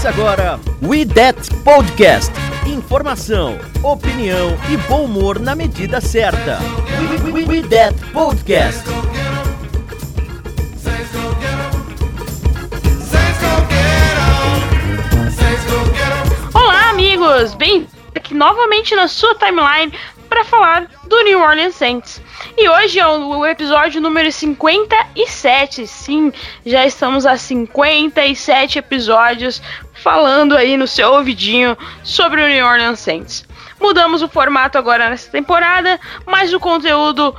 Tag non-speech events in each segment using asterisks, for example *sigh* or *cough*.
Começa agora We That Podcast. Informação, opinião e bom humor na medida certa. We, we, we That Podcast. Olá, amigos! Bem aqui novamente na sua timeline para falar do New Orleans Saints. E hoje é o episódio número 57. Sim, já estamos a 57 episódios falando aí no seu ouvidinho sobre o New Orleans Saints. Mudamos o formato agora nessa temporada, mas o conteúdo,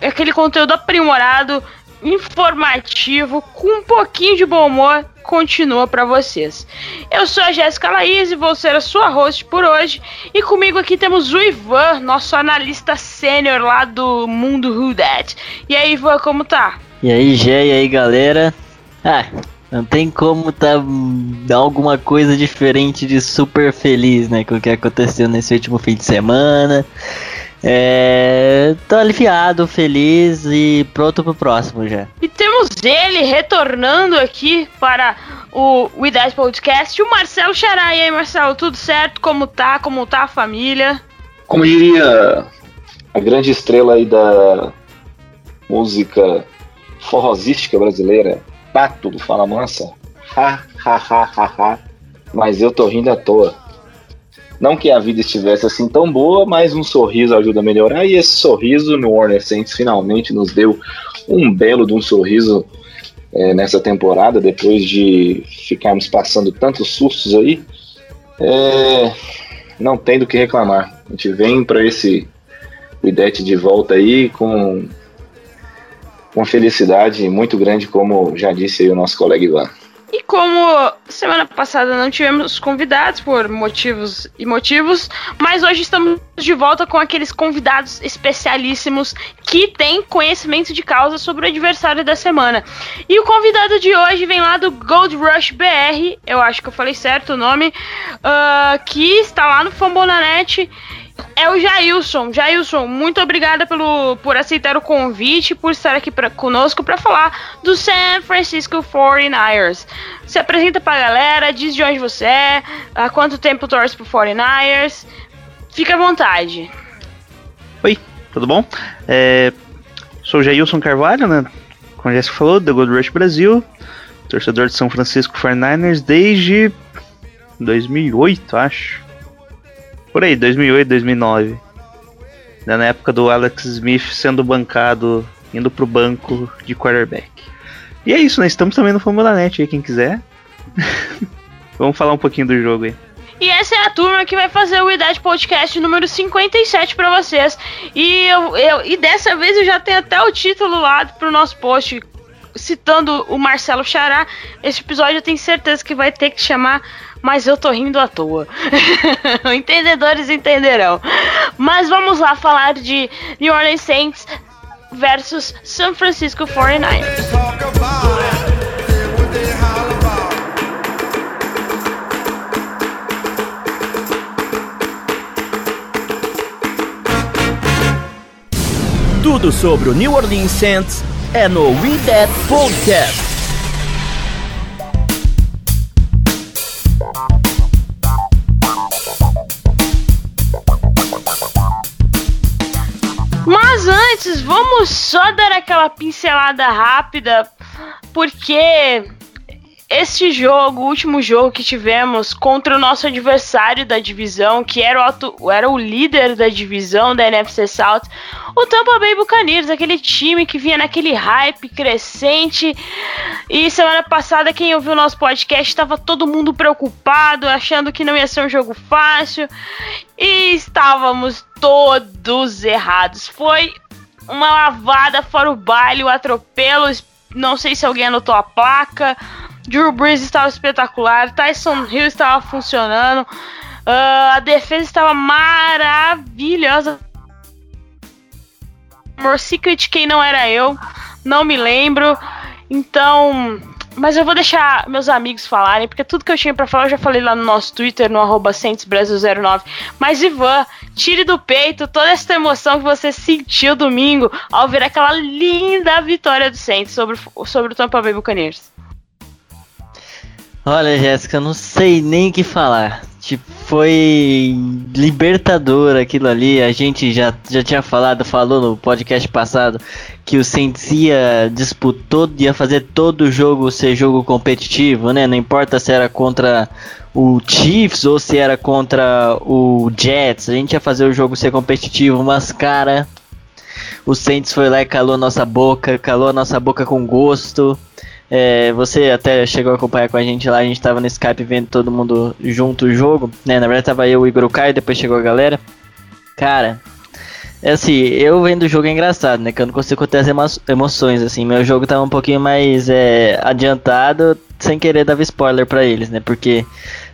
aquele conteúdo aprimorado, informativo, com um pouquinho de bom humor, continua para vocês. Eu sou a Jéssica Laís e vou ser a sua host por hoje. E comigo aqui temos o Ivan, nosso analista sênior lá do mundo Who That. E aí, Ivan, como tá? E aí, Gé, e aí, galera? Ah, não tem como tá dar alguma coisa diferente de super feliz, né, com o que aconteceu nesse último fim de semana. É, tô aliviado, feliz e pronto pro próximo já. E temos ele retornando aqui para o We That Podcast, o Marcelo Xará. E aí, Marcelo, tudo certo? Como tá? Como tá a família? Como diria a grande estrela aí da música forrosística brasileira, Pato do Fala Mansa. Ha, ha, ha, ha, ha. Mas eu tô rindo à toa. Não que a vida estivesse assim tão boa, mas um sorriso ajuda a melhorar. E esse sorriso no Warner Saints finalmente nos deu um belo de um sorriso é, nessa temporada, depois de ficarmos passando tantos sustos aí. É, não tem do que reclamar. A gente vem para esse Idete de volta aí com uma felicidade muito grande, como já disse aí o nosso colega Ivan. E como semana passada não tivemos convidados por motivos e motivos, mas hoje estamos de volta com aqueles convidados especialíssimos que têm conhecimento de causa sobre o adversário da semana. E o convidado de hoje vem lá do Gold Rush BR, eu acho que eu falei certo o nome, uh, que está lá no Fambonanet é o Jailson. Jailson, muito obrigada pelo, por aceitar o convite, por estar aqui pra, conosco para falar do San Francisco 49ers. Se apresenta pra galera, diz de onde você é, há quanto tempo torce pro 49ers. Fica à vontade. Oi, tudo bom? É, sou o Jailson Carvalho, né? Como já se falou, do Gold Rush Brasil, torcedor de São Francisco 49ers desde 2008, acho. Por aí, 2008, 2009. Na época do Alex Smith sendo bancado, indo pro banco de quarterback. E é isso, né? Estamos também no Fórmula Net aí, quem quiser. *laughs* Vamos falar um pouquinho do jogo aí. E essa é a turma que vai fazer o Idade Podcast número 57 para vocês. E, eu, eu, e dessa vez eu já tenho até o título lá pro nosso post citando o Marcelo Xará. Esse episódio eu tenho certeza que vai ter que chamar mas eu tô rindo à toa. *laughs* Entendedores entenderão. Mas vamos lá falar de New Orleans Saints versus San Francisco 49ers. Tudo sobre o New Orleans Saints é no We That Podcast. Antes, vamos só dar aquela pincelada rápida, porque este jogo, o último jogo que tivemos contra o nosso adversário da divisão, que era o, era o líder da divisão da NFC South, o Tampa Bay Buccaneers, aquele time que vinha naquele hype crescente. E semana passada, quem ouviu o nosso podcast, estava todo mundo preocupado, achando que não ia ser um jogo fácil. E estávamos todos errados. Foi uma lavada fora o baile, o atropelo. Não sei se alguém anotou a placa. Drew Brees estava espetacular. Tyson Hill estava funcionando. Uh, a defesa estava maravilhosa. More quem não era eu, não me lembro. Então, mas eu vou deixar meus amigos falarem, porque tudo que eu tinha para falar eu já falei lá no nosso Twitter, no arroba 09 Mas, Ivan, tire do peito toda essa emoção que você sentiu domingo ao ver aquela linda vitória do Saints sobre, sobre o Tampa Bay Buccaneers. Olha, Jéssica, eu não sei nem o que falar. Tipo, foi libertador aquilo ali. A gente já, já tinha falado, falou no podcast passado que o Saints ia disputou, ia fazer todo o jogo ser jogo competitivo, né? Não importa se era contra o Chiefs ou se era contra o Jets, a gente ia fazer o jogo ser competitivo, mas cara, o Saints foi lá e calou a nossa boca, calou a nossa boca com gosto. É, você até chegou a acompanhar com a gente lá, a gente tava no Skype vendo todo mundo junto o jogo, né? Na verdade tava eu, o Igor Caio, depois chegou a galera. Cara, é assim, eu vendo o jogo é engraçado, né? Que eu não consigo ter as emo emoções, assim. Meu jogo tava um pouquinho mais é, adiantado, sem querer dava spoiler para eles, né? Porque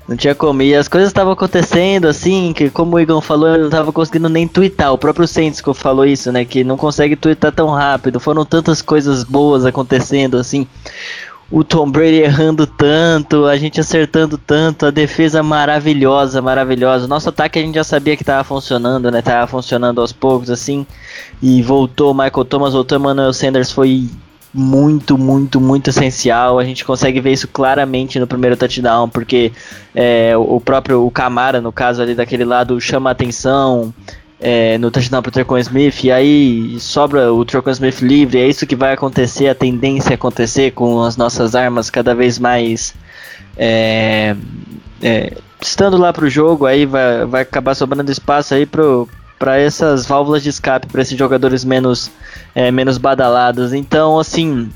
não tinha como. E as coisas estavam acontecendo assim, que como o Igor falou, eu não tava conseguindo nem twittar. O próprio Sensco falou isso, né? Que não consegue twittar tão rápido. Foram tantas coisas boas acontecendo assim. O Tom Brady errando tanto, a gente acertando tanto, a defesa maravilhosa, maravilhosa. Nosso ataque a gente já sabia que tava funcionando, né? Tava funcionando aos poucos, assim. E voltou o Michael Thomas, voltou o Emmanuel Sanders, foi muito, muito, muito essencial. A gente consegue ver isso claramente no primeiro touchdown, porque é, o próprio o Camara, no caso ali daquele lado, chama atenção. É, no touchdown pro Trocon Smith, e aí sobra o Trocon Smith livre, é isso que vai acontecer, a tendência a acontecer com as nossas armas cada vez mais é, é, estando lá pro jogo, aí vai, vai acabar sobrando espaço aí pro, para essas válvulas de escape para esses jogadores menos é, menos badalados. Então, assim,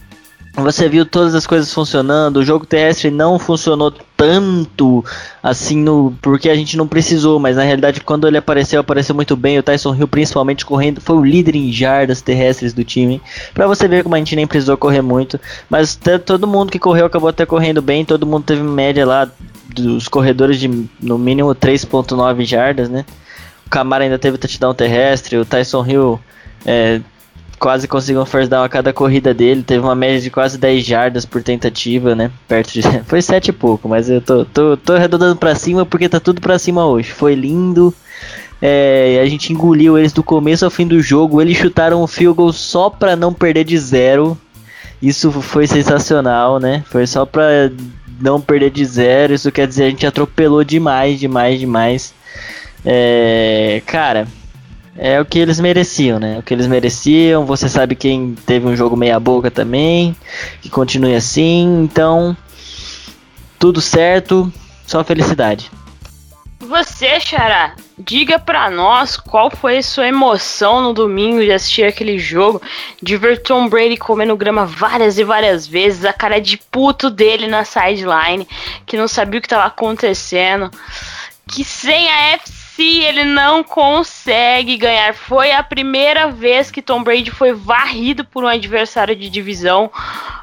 você viu todas as coisas funcionando. O jogo terrestre não funcionou tanto assim no porque a gente não precisou, mas na realidade quando ele apareceu, apareceu muito bem. O Tyson Hill principalmente correndo, foi o líder em jardas terrestres do time. Para você ver como a gente nem precisou correr muito, mas todo mundo que correu acabou até correndo bem, todo mundo teve média lá dos corredores de no mínimo 3.9 jardas, né? Camara ainda teve touchdown terrestre, o Tyson Hill é, quase conseguiu um first down a cada corrida dele, teve uma média de quase 10 jardas por tentativa, né? Perto de. *laughs* Foi 7 e pouco, mas eu tô, tô, tô arredondando pra cima porque tá tudo pra cima hoje. Foi lindo. É, a gente engoliu eles do começo ao fim do jogo. Eles chutaram o field goal só pra não perder de zero. Isso foi sensacional, né? Foi só pra não perder de zero. Isso quer dizer a gente atropelou demais, demais, demais. É, cara, é o que eles mereciam, né? O que eles mereciam. Você sabe quem teve um jogo meia boca também, que continue assim. Então, tudo certo, só felicidade. Você, Xará, diga pra nós qual foi sua emoção no domingo de assistir aquele jogo, de ver Tom Brady comendo grama várias e várias vezes, a cara de puto dele na sideline, que não sabia o que estava acontecendo, que sem a FC se ele não consegue ganhar. Foi a primeira vez que Tom Brady foi varrido por um adversário de divisão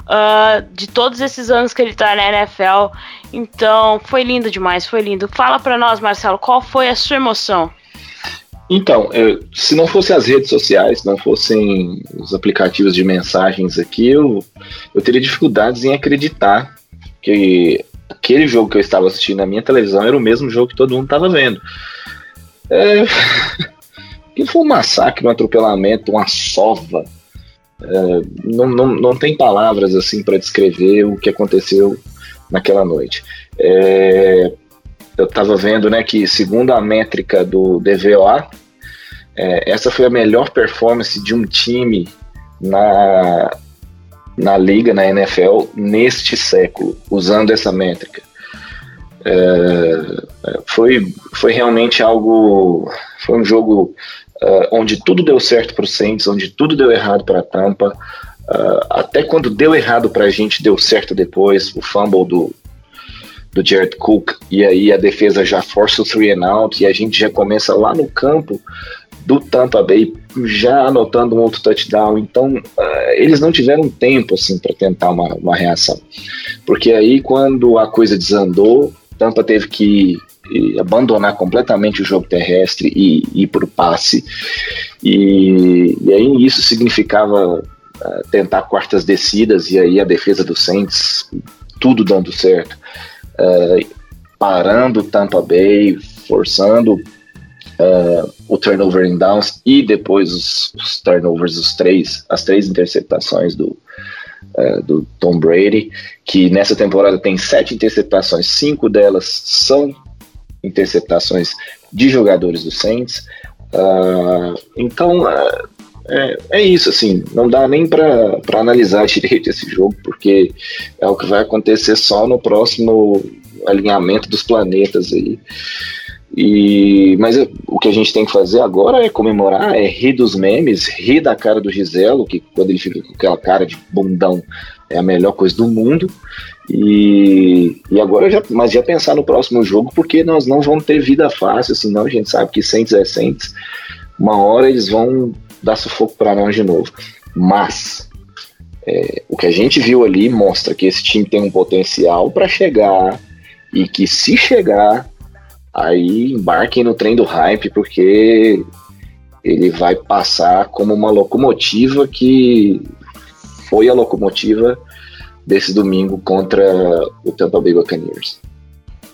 uh, de todos esses anos que ele tá na NFL. Então, foi lindo demais, foi lindo. Fala para nós, Marcelo, qual foi a sua emoção? Então, eu, se não fossem as redes sociais, não fossem os aplicativos de mensagens aqui, eu, eu teria dificuldades em acreditar que aquele jogo que eu estava assistindo na minha televisão era o mesmo jogo que todo mundo estava vendo. É, *laughs* que foi um massacre, um atropelamento, uma sova. É, não, não, não tem palavras assim para descrever o que aconteceu naquela noite. É, eu estava vendo né, que, segundo a métrica do DVOA, é, essa foi a melhor performance de um time na, na liga, na NFL, neste século, usando essa métrica. É, foi, foi realmente algo. Foi um jogo uh, onde tudo deu certo para o Saints, onde tudo deu errado para a Tampa. Uh, até quando deu errado para a gente, deu certo depois. O fumble do, do Jared Cook, e aí a defesa já força o three and out, e a gente já começa lá no campo do Tampa Bay já anotando um outro touchdown. Então, uh, eles não tiveram tempo assim para tentar uma, uma reação. Porque aí, quando a coisa desandou, Tampa teve que abandonar completamente o jogo terrestre e ir para o passe. E, e, aí isso significava uh, tentar quartas descidas, e aí a defesa do Saints, tudo dando certo. Uh, parando Tampa Bay, forçando uh, o turnover em downs e depois os, os, turnovers, os três, as três interceptações do, uh, do Tom Brady, que nessa temporada tem sete interceptações, cinco delas são interceptações de jogadores do Saints. Uh, então é, é, isso, assim, não dá nem para analisar *laughs* direito esse jogo, porque é o que vai acontecer só no próximo alinhamento dos planetas aí. E, mas o que a gente tem que fazer agora é comemorar, é rir dos memes, rir da cara do Giselo, que quando ele fica com aquela cara de bundão é a melhor coisa do mundo. E, e agora já, mas já pensar no próximo jogo, porque nós não vamos ter vida fácil, senão a gente sabe que Saints é Saints, uma hora eles vão dar sufoco para nós de novo. Mas é, o que a gente viu ali mostra que esse time tem um potencial para chegar e que se chegar aí embarquem no trem do hype, porque ele vai passar como uma locomotiva que foi a locomotiva desse domingo contra o Tampa Bay Buccaneers.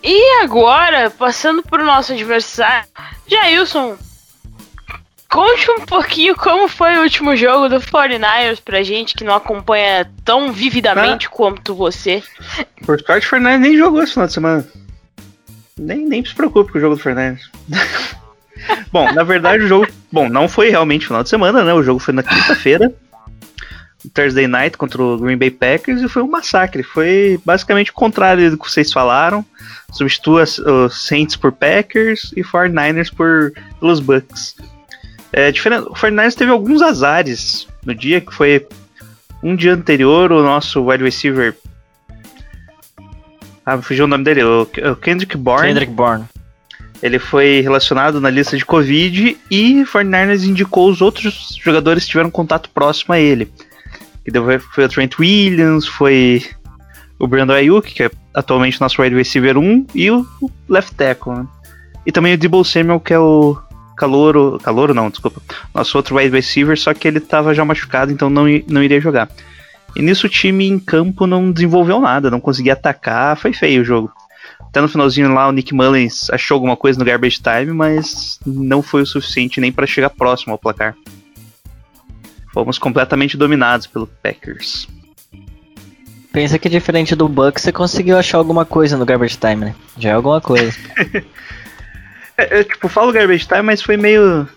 E agora, passando para o nosso adversário, Jailson, conte um pouquinho como foi o último jogo do 49ers pra gente que não acompanha tão vividamente ah. quanto você. O 49ers nem jogou esse final de semana. Nem, nem se preocupe com o jogo do Fernandes. *laughs* bom, na verdade o jogo. Bom, não foi realmente final de semana, né? O jogo foi na quinta-feira. Thursday Night contra o Green Bay Packers e foi um massacre. Foi basicamente o contrário do que vocês falaram. Substitua os Saints por Packers e 49ers por, pelos Bucks. É, diferente, o 49ers teve alguns azares no dia, que foi um dia anterior o nosso wide receiver ah, fugiu o nome dele, o, Kendrick Bourne. Kendrick Bourne. Ele foi relacionado na lista de Covid e 49ers indicou os outros jogadores que tiveram contato próximo a ele. Que foi o Trent Williams, foi o Brandon Ayuk, que é atualmente nosso wide receiver 1, e o left tackle. Né? E também o Debo Samuel, que é o calouro, calouro não, desculpa, nosso outro wide receiver, só que ele estava já machucado, então não, não iria jogar. E nisso o time em campo não desenvolveu nada, não conseguia atacar, foi feio o jogo. Até no finalzinho lá o Nick Mullins achou alguma coisa no garbage time, mas não foi o suficiente nem para chegar próximo ao placar. Fomos completamente dominados pelo Packers. Pensa que diferente do Bucks você conseguiu achar alguma coisa no garbage time, né? Já é alguma coisa. *laughs* é, eu, tipo, falo garbage time, mas foi meio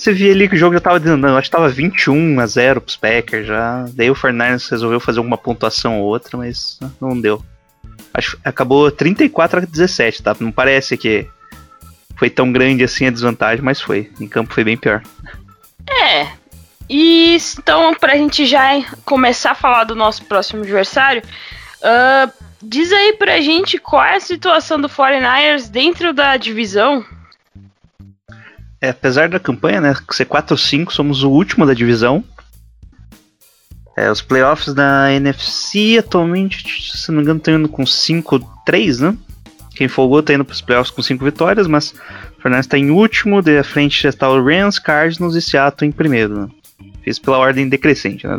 você via ali que o jogo já tava dizendo, acho que tava 21 a 0 pros Packers já. Daí o Fernandes resolveu fazer alguma pontuação ou outra, mas não deu. Acho acabou 34 a 17, tá? Não parece que foi tão grande assim a desvantagem, mas foi. Em campo foi bem pior. É. E então, pra gente já começar a falar do nosso próximo adversário, uh, diz aí pra gente qual é a situação do 49ers dentro da divisão é, apesar da campanha, né, ser 4-5, somos o último da divisão. É, os playoffs da NFC atualmente, se não me engano, estão indo com 5-3, né? Quem folgou está indo para os playoffs com 5 vitórias, mas o Fernandes está em último, de frente está o Rams, Cardinals e Seattle em primeiro. Né? Fiz pela ordem decrescente, né?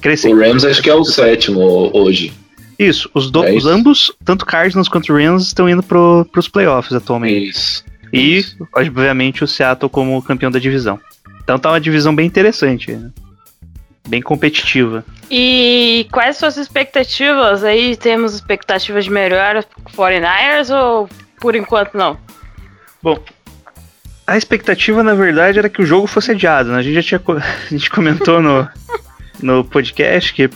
Crescente. O Rams acho que é o sétimo hoje. Isso, os, do, é os ambos, tanto Cardinals quanto Rams, estão indo para os playoffs atualmente. Isso. E, obviamente, o Seattle como campeão da divisão. Então tá uma divisão bem interessante, né? bem competitiva. E quais suas expectativas? Aí temos expectativas de melhora pro 49ers ou por enquanto não? Bom, a expectativa na verdade era que o jogo fosse adiado, né? A gente já tinha *laughs* a gente comentou no, no podcast que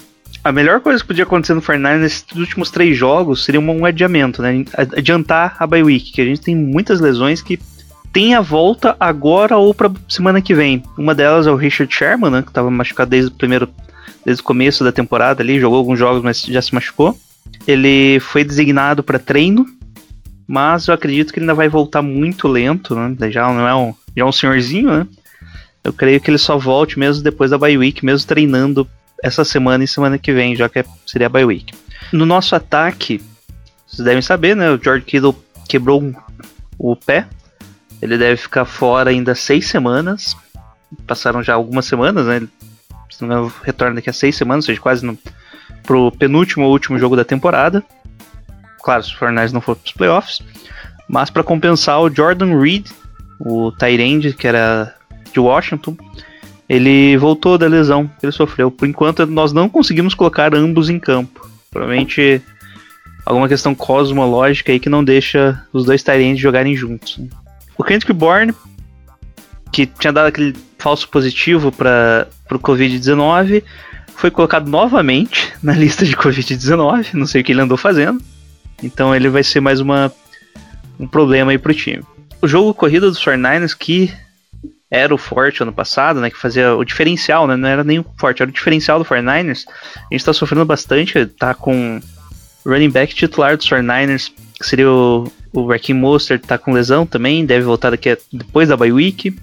a melhor coisa que podia acontecer no Fernandes nesses últimos três jogos seria um adiamento, né? Adiantar a bye week, que a gente tem muitas lesões que tem a volta agora ou para semana que vem. Uma delas é o Richard Sherman, né, que estava machucado desde o primeiro desde o começo da temporada ali, jogou alguns jogos, mas já se machucou. Ele foi designado para treino mas eu acredito que ele ainda vai voltar muito lento, né? Já não é um, já é um senhorzinho, né? Eu creio que ele só volte mesmo depois da bye week, mesmo treinando essa semana e semana que vem, já que é, seria a bye week. No nosso ataque, vocês devem saber, né? O George Kittle quebrou o pé. Ele deve ficar fora ainda seis semanas. Passaram já algumas semanas, né? Ele, se não retorna daqui a seis semanas, ou seja, quase no, pro penúltimo ou último jogo da temporada. Claro, se o Fortnite não for pros playoffs. Mas para compensar, o Jordan Reed, o Tyrande, que era de Washington, ele voltou da lesão que ele sofreu. Por enquanto, nós não conseguimos colocar ambos em campo. Provavelmente alguma questão cosmológica aí que não deixa os dois Tyrands jogarem juntos. O Kendrick Bourne, que tinha dado aquele falso positivo para o Covid-19, foi colocado novamente *laughs* na lista de Covid-19. Não sei o que ele andou fazendo. Então ele vai ser mais uma, um problema aí pro time. O jogo corrida dos 49ers, que era o forte ano passado, né? Que fazia o diferencial, né? Não era nem o forte, era o diferencial do 49ers. A gente tá sofrendo bastante, tá com running back titular dos 49ers, que seria o, o Raheem Mostert, tá com lesão também, deve voltar daqui a, depois da bye week.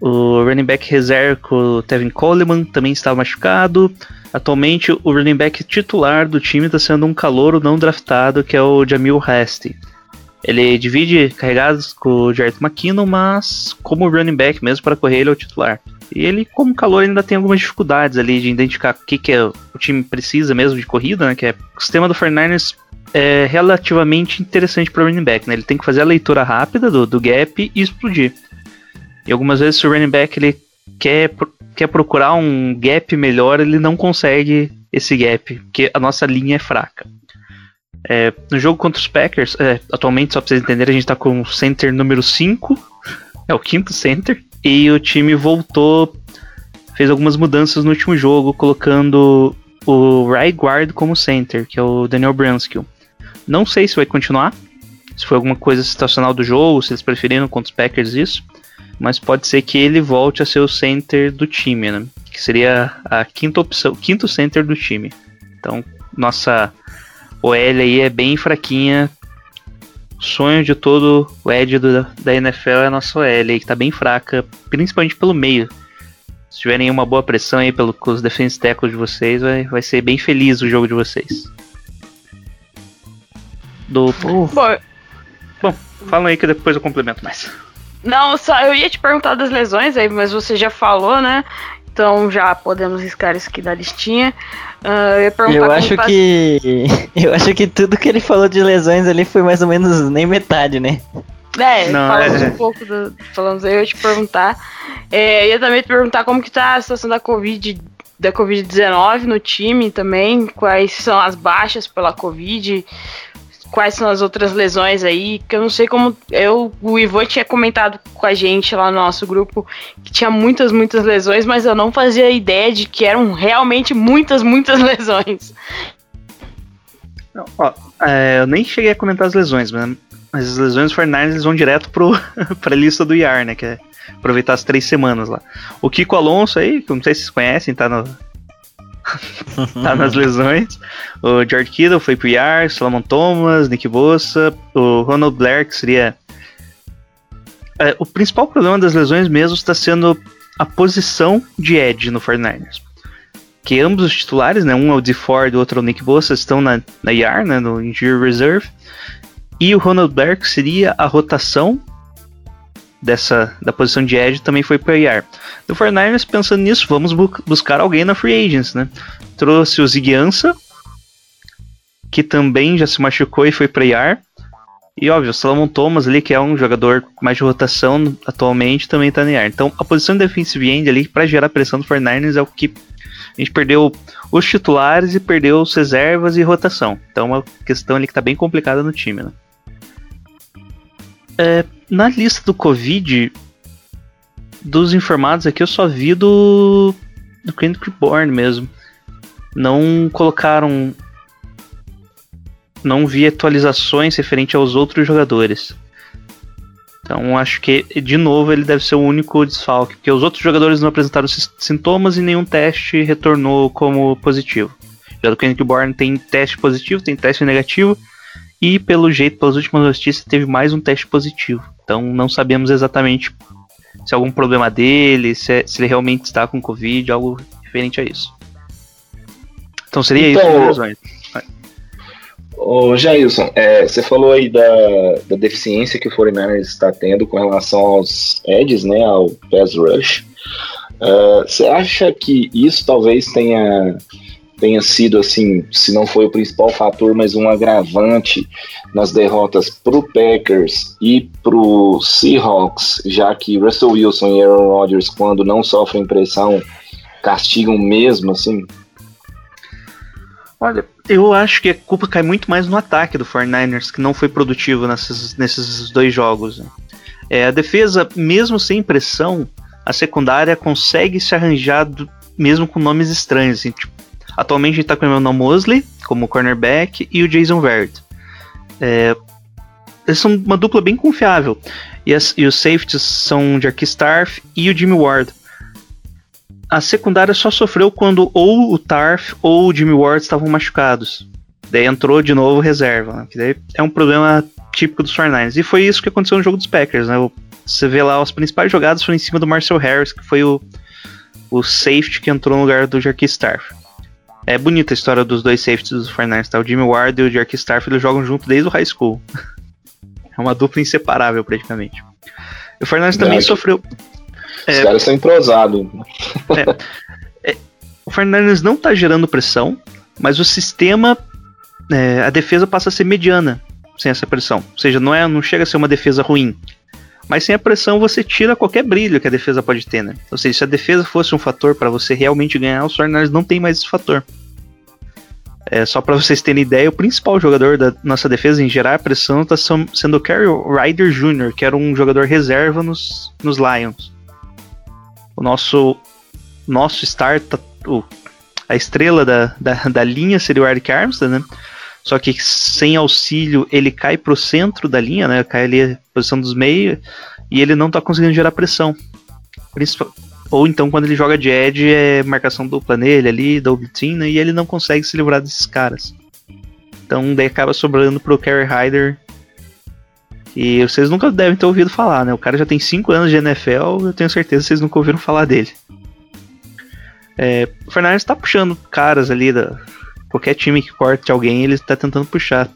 O running back reserva, o Tevin Coleman, também estava machucado. Atualmente, o running back titular do time está sendo um calouro não draftado, que é o Jamil Hasti. Ele divide carregados com o Jared McKinnon, mas como running back mesmo para correr ele é o titular. E ele, como calor, ainda tem algumas dificuldades ali de identificar o que, que é, o time precisa mesmo de corrida, né? Que é o sistema do 49ers é relativamente interessante para o running back, né? Ele tem que fazer a leitura rápida do, do gap e explodir. E algumas vezes se o running back ele quer, quer procurar um gap melhor, ele não consegue esse gap, porque a nossa linha é fraca. É, no jogo contra os Packers, é, atualmente, só pra vocês entenderem, a gente tá com o center número 5, é o quinto center, e o time voltou, fez algumas mudanças no último jogo, colocando o right guard como center, que é o Daniel Brunskill. Não sei se vai continuar, se foi alguma coisa situacional do jogo, se eles preferiram contra os Packers isso, mas pode ser que ele volte a ser o center do time, né? Que seria a quinta opção, quinto center do time. Então, nossa OL aí é bem fraquinha. O sonho de todo o Ed do, da NFL é a nossa OL aí, que tá bem fraca, principalmente pelo meio. Se tiverem uma boa pressão aí pelo, com os defense tackles de vocês, vai, vai ser bem feliz o jogo de vocês. Do... Bom, Bom, falam aí que depois eu complemento mais. Não, só eu ia te perguntar das lesões aí, mas você já falou, né? Então já podemos riscar isso aqui da listinha. Uh, eu, eu acho que. *laughs* Eu acho que tudo que ele falou de lesões ali foi mais ou menos nem metade, né? É, Não, falamos é... um pouco do. Falamos aí, eu ia te perguntar. É, ia também te perguntar como que tá a situação da Covid da Covid-19 no time também, quais são as baixas pela Covid, quais são as outras lesões aí, que eu não sei como. Eu, o Ivan tinha comentado com a gente lá no nosso grupo que tinha muitas, muitas lesões, mas eu não fazia ideia de que eram realmente muitas, muitas *laughs* lesões. Ó, é, eu nem cheguei a comentar as lesões, mas as lesões Fernandes eles vão direto pro, *laughs* pra lista do IAR, né? Que é aproveitar as três semanas lá. O Kiko Alonso aí, que não sei se vocês conhecem, tá no, *laughs* tá nas lesões. O George Kittle foi pro IAR, Solomon Thomas, Nick Bossa, o Ronald Blair, que seria. É, o principal problema das lesões mesmo está sendo a posição de Ed no 49ers. Que ambos os titulares, né, um é o DeFord e o outro é o Nick Bossa, estão na, na IAR, né, no Injury Reserve. E o Ronald Blair, que seria a rotação dessa da posição de edge também foi para IR. O 49ers pensando nisso, vamos bu buscar alguém na free agents, né? Trouxe o Ziguiança, que também já se machucou e foi para IR. E óbvio, o Salomon Thomas ali, que é um jogador mais de rotação atualmente, também tá no IR. Então a posição de defensive end ali para gerar pressão do 49ers é o que a gente perdeu os titulares e perdeu os reservas e rotação. Então é uma questão ali que tá bem complicada no time, né? É, na lista do Covid, dos informados aqui, eu só vi do, do Kendrick Bourne mesmo. Não colocaram. Não vi atualizações referente aos outros jogadores. Então acho que, de novo, ele deve ser o único desfalque, porque os outros jogadores não apresentaram sintomas e nenhum teste retornou como positivo. Já do Kendrick Bourne tem teste positivo, tem teste negativo, E pelo jeito, pelas últimas notícias, teve mais um teste positivo. Então não sabemos exatamente se é algum problema dele, se, é, se ele realmente está com Covid, algo referente a isso. Então seria Então, isso, né. Ô, Jailson, é, você falou aí da, da deficiência que o 49ers está tendo com relação aos edges, né, ao pass rush. Ah, você acha que isso talvez tenha, tenha sido, assim, se não foi o principal fator, mas um agravante nas derrotas pro Packers e pro Seahawks, já que Russell Wilson e Aaron Rodgers, quando não sofrem pressão, castigam mesmo, assim? Olha, eu acho que a culpa cai muito mais no ataque do 49ers, que não foi produtivo nesses, nesses dois jogos. né? É, a defesa, mesmo sem pressão, a secundária consegue se arranjar do- mesmo com nomes estranhos. assim, tipo, atualmente a gente tá com o Emmanuel Mosley como cornerback e o Jason Verrett. É, eles são uma dupla bem confiável. E, as- e os safeties são o Jarky Starf e o Jimmy Ward. A secundária só sofreu quando ou o Tarf ou o Jimmy Ward estavam machucados. Daí entrou de novo reserva, né? que daí é um problema típico dos 49ers. E foi isso que aconteceu no jogo dos Packers, né? Você vê lá, as principais jogadas foram em cima do Marcel Harris, que foi o, o safety que entrou no lugar do Jarky Starf. É bonita a história dos dois safeties dos 49ers, tá? O Jimmy Ward e o Jarky Starf, eles jogam junto desde o high school. *laughs* é uma dupla inseparável, praticamente. E o 49ers também sofreu... Os É. caras são entrosados. O Fernandes não tá gerando pressão, mas o sistema, é, a defesa passa a ser mediana sem essa pressão. Ou seja, não, é, não chega a ser uma defesa ruim. Mas sem a pressão você tira qualquer brilho que a defesa pode ter, né? Ou seja, se a defesa fosse um fator para você realmente ganhar, os Fernandes não tem mais esse fator. É, só para vocês terem ideia, o principal jogador da nossa defesa em gerar pressão está sendo o Kerry Ryder Jr., que era um jogador reserva nos, nos Lions. O nosso nosso star, tá- a estrela da, da, da linha seria o Eric Armstead, né? Só que sem auxílio ele cai pro centro da linha, né? Cai ali na posição dos meios e ele não tá conseguindo gerar pressão. Ou então quando ele joga de edge é marcação dupla nele ali, double team, né? E ele não consegue se livrar desses caras. Então daí acaba sobrando pro Kerry Hyder. E vocês nunca devem ter ouvido falar, né? O cara já tem 5 anos de NFL, eu tenho certeza que vocês nunca ouviram falar dele. É, o Fernandes tá puxando caras ali da. Qualquer time que corte alguém, ele tá tentando puxar.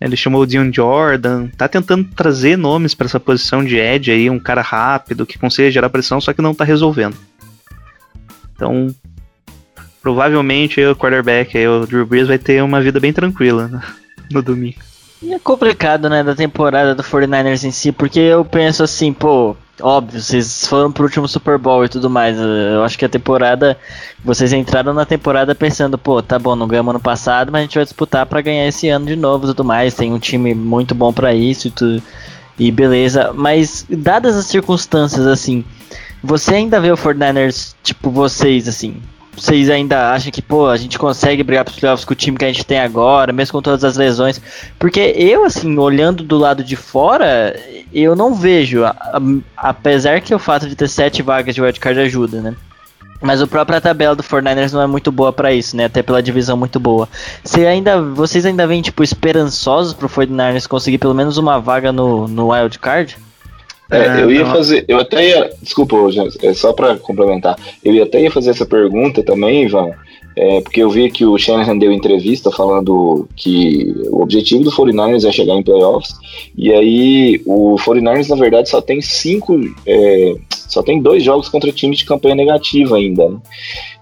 Ele chamou o Dion Jordan, tá tentando trazer nomes para essa posição de edge aí, um cara rápido que consiga gerar pressão, só que não tá resolvendo. Então, provavelmente o quarterback, aí, o Drew Brees vai ter uma vida bem tranquila *laughs* no domingo. E é complicado, né, da temporada do 49ers em si, porque eu penso assim, pô, óbvio, vocês foram pro último Super Bowl e tudo mais. Eu acho que a temporada. Vocês entraram na temporada pensando, pô, tá bom, não ganhamos ano passado, mas a gente vai disputar pra ganhar esse ano de novo e tudo mais. Tem um time muito bom pra isso e tudo. E beleza. Mas, dadas as circunstâncias, assim, você ainda vê o 49ers, tipo, vocês, assim. Vocês ainda acham que, pô, a gente consegue brigar pros playoffs com o time que a gente tem agora, mesmo com todas as lesões? Porque eu, assim, olhando do lado de fora, eu não vejo. a- a- apesar que o fato de ter sete vagas de wildcard ajuda, né? Mas a própria tabela do 49ers não é muito boa pra isso, né? Até pela divisão muito boa. Você ainda, vocês ainda vêm, tipo, esperançosos pro 49ers conseguir pelo menos uma vaga no, no wildcard? É, É, eu ia então- fazer, eu até ia, desculpa, é só para complementar, eu ia até ia fazer essa pergunta também, Ivan, é, porque eu vi que o Shanahan deu entrevista falando que o objetivo do 49ers é chegar em playoffs, e aí o 49ers na verdade só tem cinco, é, só tem dois jogos contra times de campanha negativa ainda, né?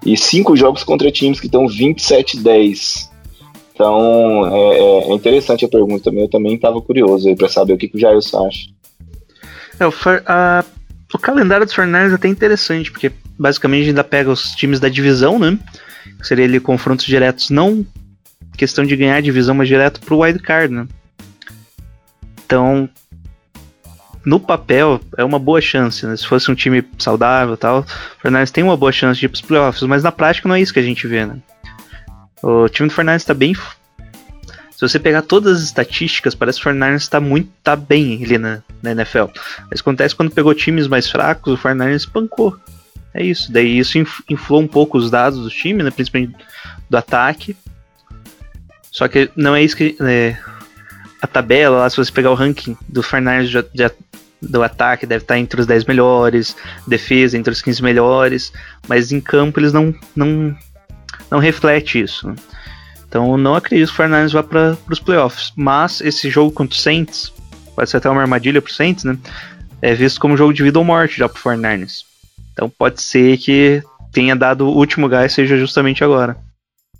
e cinco jogos contra times que estão 27-10. Então é, é- é interessante a pergunta também, eu também estava curioso para saber o que, que o Jailson acha. É, o, o calendário dos Fernandes é até interessante, porque basicamente ainda pega os times da divisão, né? Que seria ali confrontos diretos, não questão de ganhar a divisão, mas direto pro wildcard, né? Então, no papel, é uma boa chance, né? Se fosse um time saudável e tal, o Fernandes tem uma boa chance de ir pros playoffs, mas na prática não é isso que a gente vê, né? O time do Fernandes tá bem se você pegar todas as estatísticas, parece que o 49ers tá muito tá bem ali na, na NFL. Mas acontece quando pegou times mais fracos, o 49ers espancou. É isso. Daí isso inf- inflou um pouco os dados do time, né, principalmente do ataque. Só que não é isso que. é, a tabela, lá, se você pegar o ranking do Fernandes de, de, do ataque, deve estar entre os 10 melhores, defesa entre os 15 melhores, mas em campo eles não, não, não reflete isso. Então não acredito que o Fernandes vá para os playoffs. Mas esse jogo contra o Saints, pode ser até uma armadilha para o Saints, né? É visto como jogo de vida ou morte já para o Fernandes. Então pode ser que tenha dado o último gás seja justamente agora.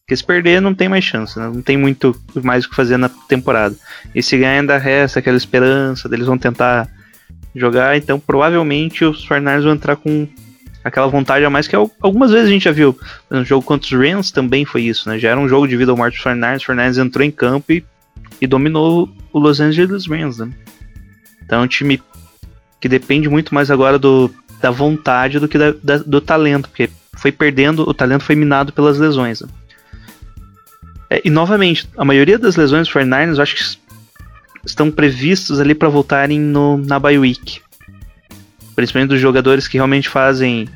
Porque se perder não tem mais chance, né? não tem muito mais o que fazer na temporada. E se ganhar ainda resta aquela esperança deles vão tentar jogar, então provavelmente os Fernandes vão entrar com aquela vontade a mais que algumas vezes a gente já viu. No jogo contra os Rams também foi isso, né? Já era um jogo de vida ou morte do Fernandes, Fernandes entrou em campo e, e dominou o Los Angeles Rams, né? Então é um time que depende muito mais agora do, da vontade do que da, da, do talento, porque foi perdendo, o talento foi minado pelas lesões. Né? É, e novamente, a maioria das lesões do 49ers eu acho que estão previstos ali para voltarem no, na bye week. Principalmente dos jogadores que realmente fazem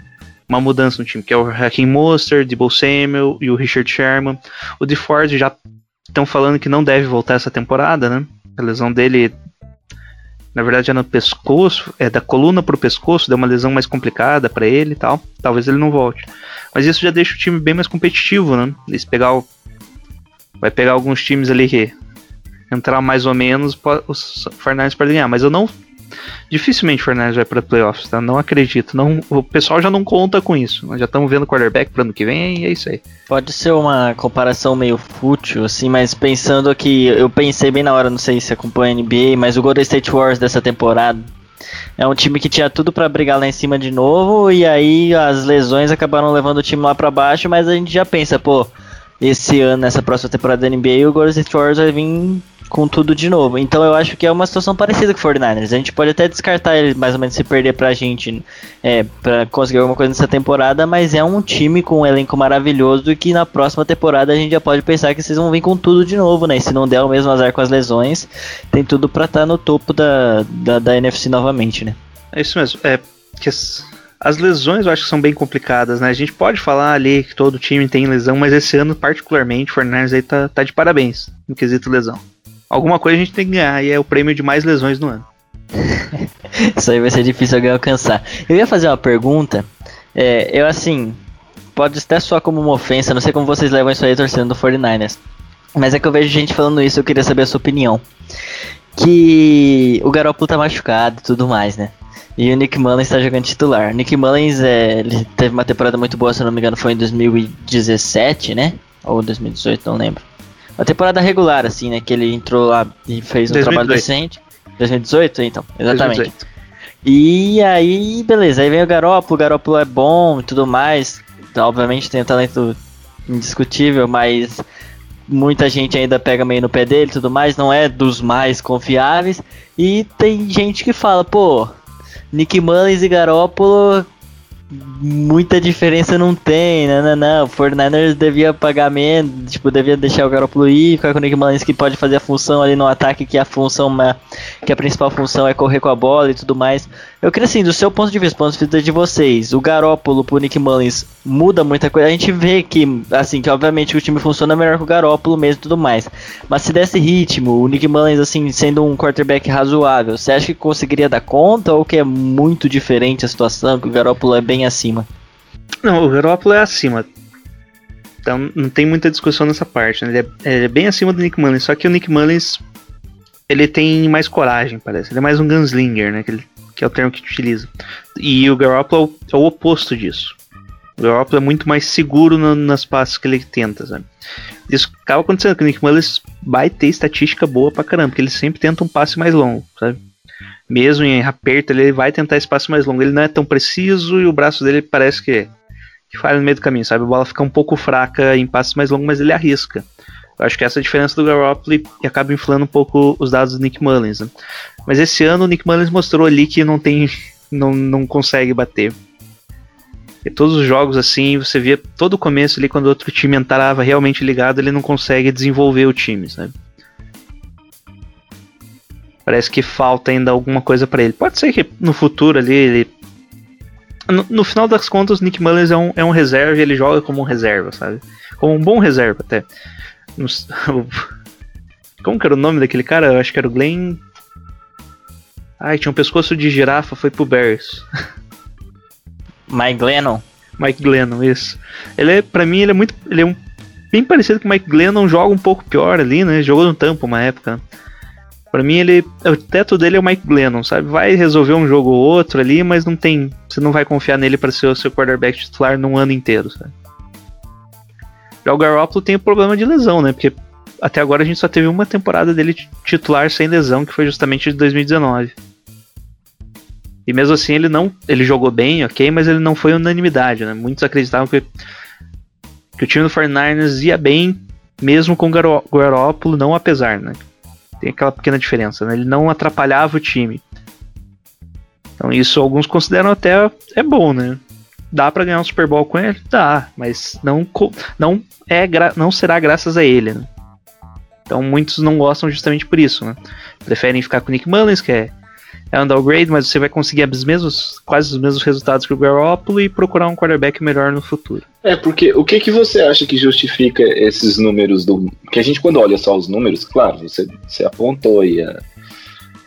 uma mudança no time, que é o Hakim Monster, Debo Samuel e o Richard Sherman. O DeFord já estão falando que não deve voltar essa temporada, né? A lesão dele, na verdade, é no pescoço, é da coluna pro pescoço, deu uma lesão mais complicada para ele e tal. Talvez ele não volte. Mas isso já deixa o time bem mais competitivo, né? Eles pegar o, vai pegar alguns times ali que entrar mais ou menos, os Fernandes podem ganhar. Mas eu não. Dificilmente o Fernandes vai para playoffs, tá? Não acredito. Não, o pessoal já não conta com isso. Nós já estamos vendo quarterback para ano que vem e é isso aí. Pode ser uma comparação meio fútil, assim, mas pensando que eu pensei bem na hora, não sei se acompanha a NBA, mas o Golden State Wars dessa temporada é um time que tinha tudo para brigar lá em cima de novo e aí as lesões acabaram levando o time lá para baixo, mas a gente já pensa, pô, esse ano, nessa próxima temporada da NBA, o Golden State Warriors vai vir com tudo de novo. Então eu acho que é uma situação parecida com o 49ers. A gente pode até descartar ele mais ou menos se perder pra gente é, pra conseguir alguma coisa nessa temporada, mas é um time com um elenco maravilhoso e que na próxima temporada a gente já pode pensar que vocês vão vir com tudo de novo, né? E se não der o mesmo azar com as lesões, tem tudo pra estar tá no topo da, da, da, NFC novamente, né? É isso mesmo. É que as, lesões eu acho que são bem complicadas, né? A gente pode falar ali que todo time tem lesão, mas esse ano, particularmente, o 49ers aí tá, tá de parabéns no quesito lesão alguma coisa a gente tem que ganhar, e é o prêmio de mais lesões no ano. *laughs* isso aí vai ser difícil alguém alcançar. Eu ia fazer uma pergunta, é, eu assim, pode até soar como uma ofensa, não sei como vocês levam isso aí torcendo do 49ers. Mas é que eu vejo gente falando isso, eu queria saber a sua opinião. Que o Garoppolo tá machucado e tudo mais, né? E o Nick Mullins está jogando titular. Nick Mullins é, ele teve uma temporada muito boa, se não me engano, foi em 2017, né? Ou 2018, não lembro. A temporada regular, assim, né? Que ele entrou lá e fez um 2018. trabalho decente. 2018, então, exatamente. 2018. E aí, beleza, aí vem o Garoppolo, o Garoppolo é bom e tudo mais. Então, obviamente tem um talento indiscutível, mas muita gente ainda pega meio no pé dele e tudo mais, não é dos mais confiáveis. E tem gente que fala, pô, Nick Mullins e Garoppolo muita diferença não tem, não, não, não. O 49ers devia pagar menos, tipo, devia deixar o Garoppolo ir, ficar com o Nick Mullins que pode fazer a função ali no ataque, que a função, que a principal função é correr com a bola e tudo mais. Eu queria assim, do seu ponto de vista, ponto de vista de vocês, o Garoppolo pro Nick Mullins muda muita coisa. A gente vê que, assim, que obviamente o time funciona melhor com o Garoppolo mesmo e tudo mais. Mas se desse ritmo, o Nick Mullins, assim, sendo um quarterback razoável, você acha que conseguiria dar conta ou que é muito diferente a situação, que o Garoppolo é bem acima. Não, o Garoppolo é acima. Então não tem muita discussão nessa parte. Né? Ele, é, ele, é, bem acima do Nick Mullins. Só que o Nick Mullins ele tem mais coragem, parece. Ele é mais um gunslinger, né? Que, ele, que é o termo que utiliza. E o Garoppolo é o oposto disso. O Garoppolo é muito mais seguro no, nas passes que ele tenta, sabe? Isso acaba acontecendo que o Nick Mullins vai ter estatística boa pra caramba, porque ele sempre tenta um passe mais longo, sabe? mesmo em aperto, ele vai tentar espaço mais longo. Ele não é tão preciso e o braço dele parece que, que falha no meio do caminho, sabe? A bola fica um pouco fraca em passos mais longos, mas ele arrisca. Eu acho que essa é a diferença do Garoppolo e acaba inflando um pouco os dados do Nick Mullins. Né? Mas esse ano o Nick Mullins mostrou ali que não tem, não, não consegue bater. E todos os jogos assim, você via todo o começo ali quando outro time entrava realmente ligado, ele não consegue desenvolver o time, sabe? Parece que falta ainda alguma coisa para ele. Pode ser que no futuro ali ele. No, no, final das contas, o Nick Mullins é um, é um reserva e ele joga como um reserva, sabe? Como um bom reserva até. *laughs* Como que era o nome daquele cara? Eu acho que era o Glenn. Ai, tinha um pescoço de girafa, foi pro Bears. *laughs* Mike Glennon. Mike Glennon, isso. Ele é, pra mim, ele é muito. Ele é um, bem parecido com o Mike Glennon, joga um pouco pior ali, né? Jogou no tampo uma época. Pra mim, ele. O teto dele é o Mike Glennon, sabe? Vai resolver um jogo ou outro ali, mas não tem. Você não vai confiar nele para ser o seu quarterback titular num ano inteiro, sabe? Já o Garoppolo tem o problema de lesão, né? Porque até agora a gente só teve uma temporada dele titular sem lesão, que foi justamente de 2019. E mesmo assim ele não. Ele jogou bem, ok, mas ele não foi unanimidade, né? Muitos acreditavam que, que o time do 49ers ia bem, mesmo com o Garo, Garoppolo, não apesar, né? Tem aquela pequena diferença, né? Ele não atrapalhava o time. Então isso alguns consideram até é bom, né? Dá para ganhar um Super Bowl com ele? Dá, mas não, não, é, não será graças a ele, né? Então muitos não gostam justamente por isso, né? Preferem ficar com o Nick Mullins, que é, é um downgrade, mas você vai conseguir quase os mesmos resultados que o Garoppolo e procurar um quarterback melhor no futuro. É, porque o que, que você acha que justifica esses números do. Que a gente, quando olha só os números, claro, você, você apontou aí a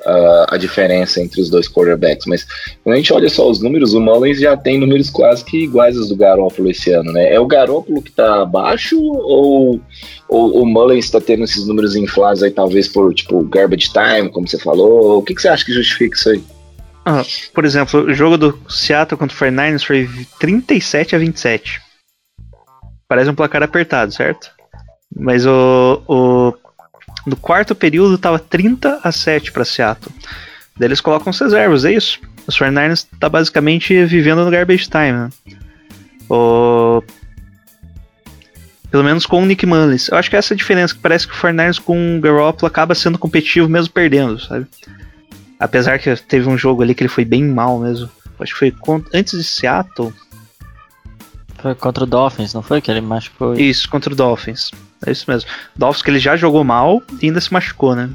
a, a diferença entre os dois quarterbacks, mas quando a gente olha só os números, o Mullins já tem números quase que iguais aos do Garoppolo esse ano, né? É o Garoppolo que tá abaixo ou, ou o Mullins está tendo esses números inflados aí, talvez por, tipo, garbage time, como você falou? O que, que você acha que justifica isso aí? Ah, por exemplo, o jogo do Seattle contra o 49ers foi 37 a 27. Parece um placar apertado, certo? Mas o, o no quarto período tava 30 a 7 para Seattle. Daí eles colocam os reservas, é isso. Os 49ers tá basicamente vivendo no garbage time, né? O... Pelo menos com o Nick Mullins. Eu acho que essa é a diferença, que parece que o 49ers com o Garoppolo acaba sendo competitivo mesmo perdendo, sabe? Apesar que teve um jogo ali que ele foi bem mal mesmo. Acho que foi antes de Seattle. Foi contra o Dolphins, não foi? Que ele machucou. Isso, contra o Dolphins. É isso mesmo. Dolphins que ele já jogou mal e ainda se machucou, né?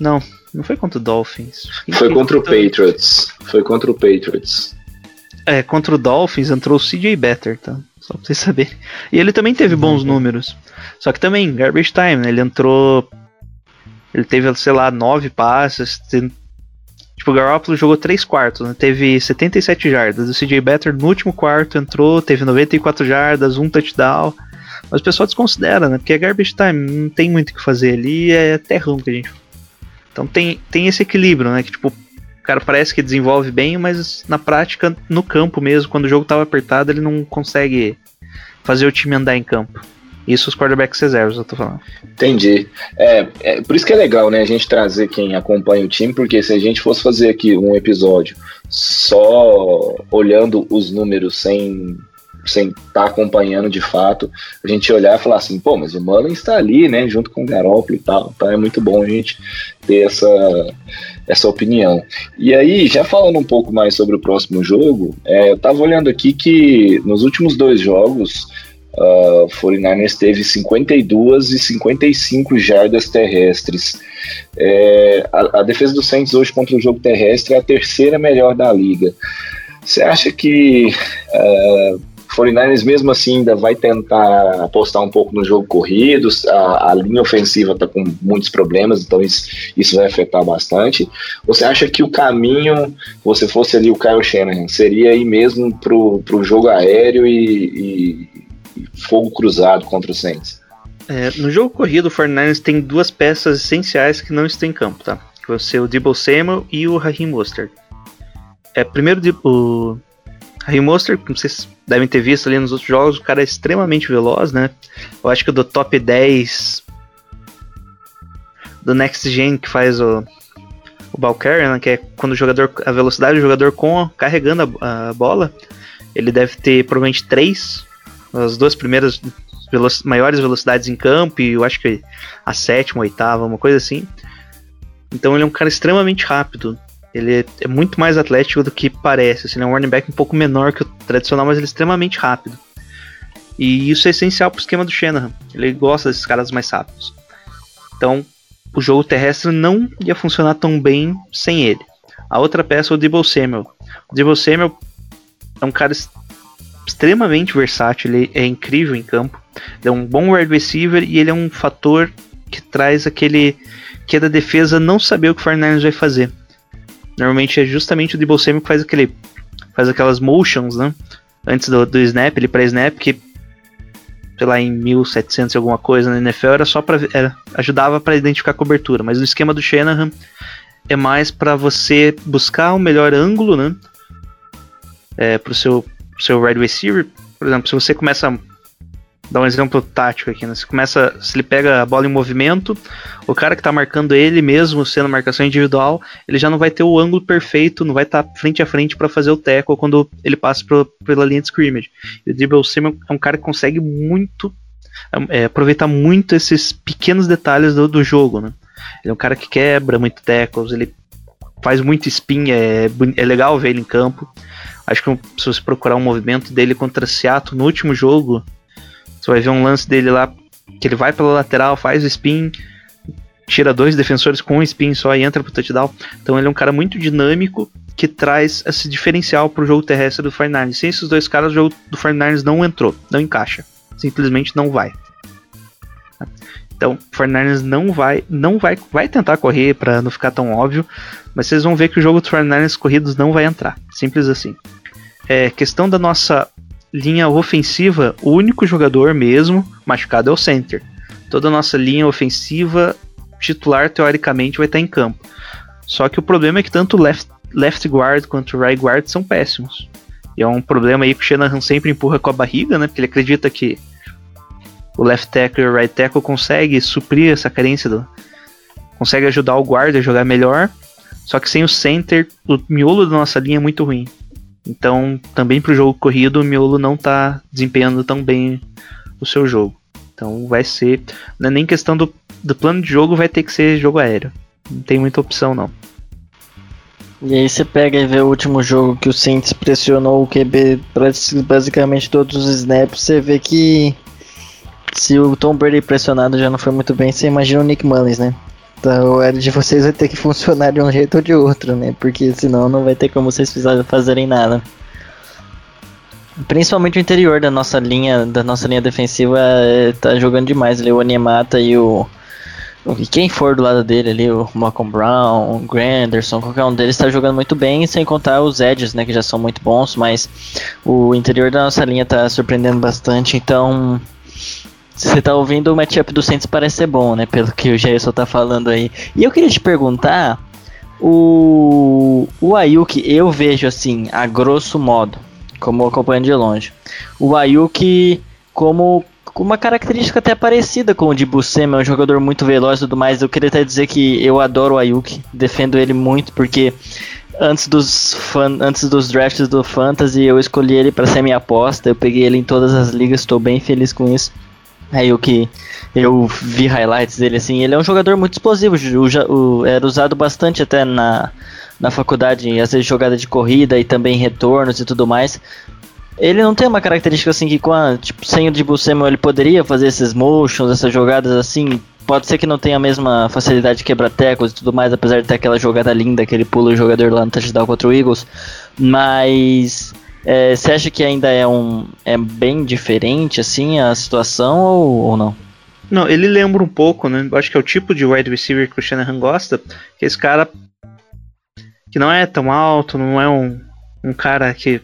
Não, não foi contra o Dolphins. Foi contra o Patriots. Foi contra o Patriots. É, contra o Dolphins entrou o CJ Better, tá? Só pra vocês saberem. E ele também teve bons uhum. números. Só que também, garbage time, né? Ele entrou. Ele teve, sei lá, nove passes, Tipo, o Garoppolo jogou 3 quartos, né? Teve 77 jardas. O CJ Better no último quarto entrou, teve 94 jardas, um touchdown. Mas o pessoal desconsidera, né? Porque é garbage time, não tem muito o que fazer ali, é ruim que a gente. Então tem, tem esse equilíbrio, né? Que tipo, o cara parece que desenvolve bem, mas na prática, no campo mesmo, quando o jogo tava apertado, ele não consegue fazer o time andar em campo. Isso os quarterbacks reservas, eu tô falando. Entendi. É, é, por isso que é legal, né, a gente trazer quem acompanha o time, porque se a gente fosse fazer aqui um episódio só olhando os números sem sem estar tá acompanhando de fato, a gente olhar e falar assim, pô, mas o Mullins está ali, né, junto com o Garoppolo e tal, então é muito bom a gente ter essa, essa opinião. E aí, já falando um pouco mais sobre o próximo jogo, é, eu tava olhando aqui que nos últimos dois jogos, Uh, 49ers teve 52 e 55 jardas terrestres. É, a, a, defesa do Saints hoje contra o jogo terrestre é a terceira melhor da liga. Você acha que uh, 49ers mesmo assim ainda vai tentar apostar um pouco no jogo corrido? A, a linha ofensiva está com muitos problemas, então isso, isso vai afetar bastante. Você acha que o caminho, você fosse ali o Kyle Shanahan, seria ir mesmo para o jogo aéreo e, e fogo cruzado contra o Saints. É, no jogo corrido, o 49ers tem duas peças essenciais que não estão em campo, tá? Que vai ser o Debo Samuel e o Raheem Mostert. É, primeiro, o Raheem Mostert, como vocês devem ter visto ali nos outros jogos, o cara é extremamente veloz, né? Eu acho que do top 10 do Next Gen que faz o, o ball carrier, né? que é quando o jogador, a velocidade do jogador com carregando a, a bola, ele deve ter provavelmente 3 as duas primeiras velo maiores velocidades em campo e eu acho que a sétima, oitava, uma coisa assim. Então ele é um cara extremamente rápido. Ele é, é muito mais atlético do que parece. Assim, ele é um running back um pouco menor que o tradicional, mas ele é extremamente rápido. E isso é essencial para o esquema do Shanahan. Ele gosta desses caras mais rápidos. Então, o jogo terrestre não ia funcionar tão bem sem ele. A outra peça é o Debo Samuel. O Debo Samuel é um cara extremamente versátil, ele é incrível em campo. Ele é um bom wide receiver e ele é um fator que traz aquele que é da defesa não saber o que o 49ers vai fazer. Normalmente é justamente o Debo Samuel que faz aquele faz aquelas motions, né? Antes do, do snap, ele pré-snap que sei lá, em 1700 e alguma coisa na NFL era só para ajudava para identificar cobertura, mas no esquema do Shanahan é mais para você buscar o um melhor ângulo, né? É, pro seu seu wide receiver, por exemplo, se você começa dar um exemplo tático aqui, né? Começa, se ele pega a bola em movimento, o cara que tá marcando ele mesmo, sendo marcação individual, ele já não vai ter o ângulo perfeito, não vai estar tá frente a frente para fazer o tackle quando ele passa pro, pela linha de scrimmage. E o Debo Samuel é um cara que consegue muito é, aproveitar muito esses pequenos detalhes do, do jogo, né? Ele é um cara que quebra muito tackles, ele faz muito spin, é, é legal ver ele em campo. Acho que se você procurar um movimento dele contra Seattle no último jogo, você vai ver um lance dele lá que ele vai pela lateral, faz o spin, tira dois defensores com um spin só e entra pro touchdown. Então ele é um cara muito dinâmico que traz esse diferencial pro jogo terrestre do 49 Sem esses dois caras, o jogo do 49 não entrou, não encaixa. Simplesmente não vai. Então, o 49 não vai, não vai, vai tentar correr para não ficar tão óbvio, mas vocês vão ver que o jogo do 49 corridos não vai entrar. Simples assim. É, questão da nossa linha ofensiva, o único jogador mesmo machucado é o center. Toda a nossa linha ofensiva titular, teoricamente, vai estar em campo. Só que o problema é que tanto o left, left guard quanto o right guard são péssimos. E é um problema aí que o Shanahan sempre empurra com a barriga, né? Porque ele acredita que o left tackle e o right tackle consegue suprir essa carência do, consegue ajudar o guarda a jogar melhor. Só que sem o center, o miolo da nossa linha é muito ruim. Então, também para o jogo corrido, o Miolo não está desempenhando tão bem o seu jogo. Então, vai ser. Não é nem questão do, do plano de jogo, vai ter que ser jogo aéreo. Não tem muita opção, não. E aí você pega e vê o último jogo que o Saints pressionou o QB basicamente todos os snaps, você vê que se o Tom Brady pressionado já não foi muito bem, você imagina o Nick Mullins, né? Então, o de vocês vai ter que funcionar de um jeito ou de outro, né? Porque senão não vai ter como vocês fazerem nada. Principalmente o interior da nossa linha, da nossa linha defensiva é, tá jogando demais ali, o Animata e o. E quem for do lado dele ali, o Malcolm Brown, o Granderson, qualquer um deles está jogando muito bem, sem contar os edges, né, que já são muito bons, mas o interior da nossa linha está surpreendendo bastante, então você tá ouvindo, o matchup do Saints parece ser bom, né? Pelo que o Jason tá falando aí. E eu queria te perguntar, o, o Ayuki, eu vejo assim, a grosso modo, como acompanhando de longe, o Ayuki como com uma característica até parecida com o de Buscema, é um jogador muito veloz e tudo mais. Eu queria até dizer que eu adoro o Ayuki, defendo ele muito porque antes dos fan, antes dos drafts do Fantasy eu escolhi ele para ser minha aposta. Eu peguei ele em todas as ligas, estou bem feliz com isso. Aí o que eu vi highlights dele assim, ele é um jogador muito explosivo, o, o, era usado bastante até na, na faculdade, às vezes jogada de corrida e também retornos e tudo mais. Ele não tem uma característica assim que com a, tipo, sem o Dibu Samuel ele poderia fazer esses motions, essas jogadas assim. Pode ser que não tenha a mesma facilidade de quebrar tecos e tudo mais, apesar de ter aquela jogada linda que ele pula o jogador lá no touchdown contra o Eagles. Mas é, você acha que ainda é um é bem diferente assim a situação ou, ou não? Não, ele lembra um pouco, né? Eu acho que é o tipo de wide receiver que o Shanahan gosta, que é esse cara que não é tão alto, não é um, um cara que,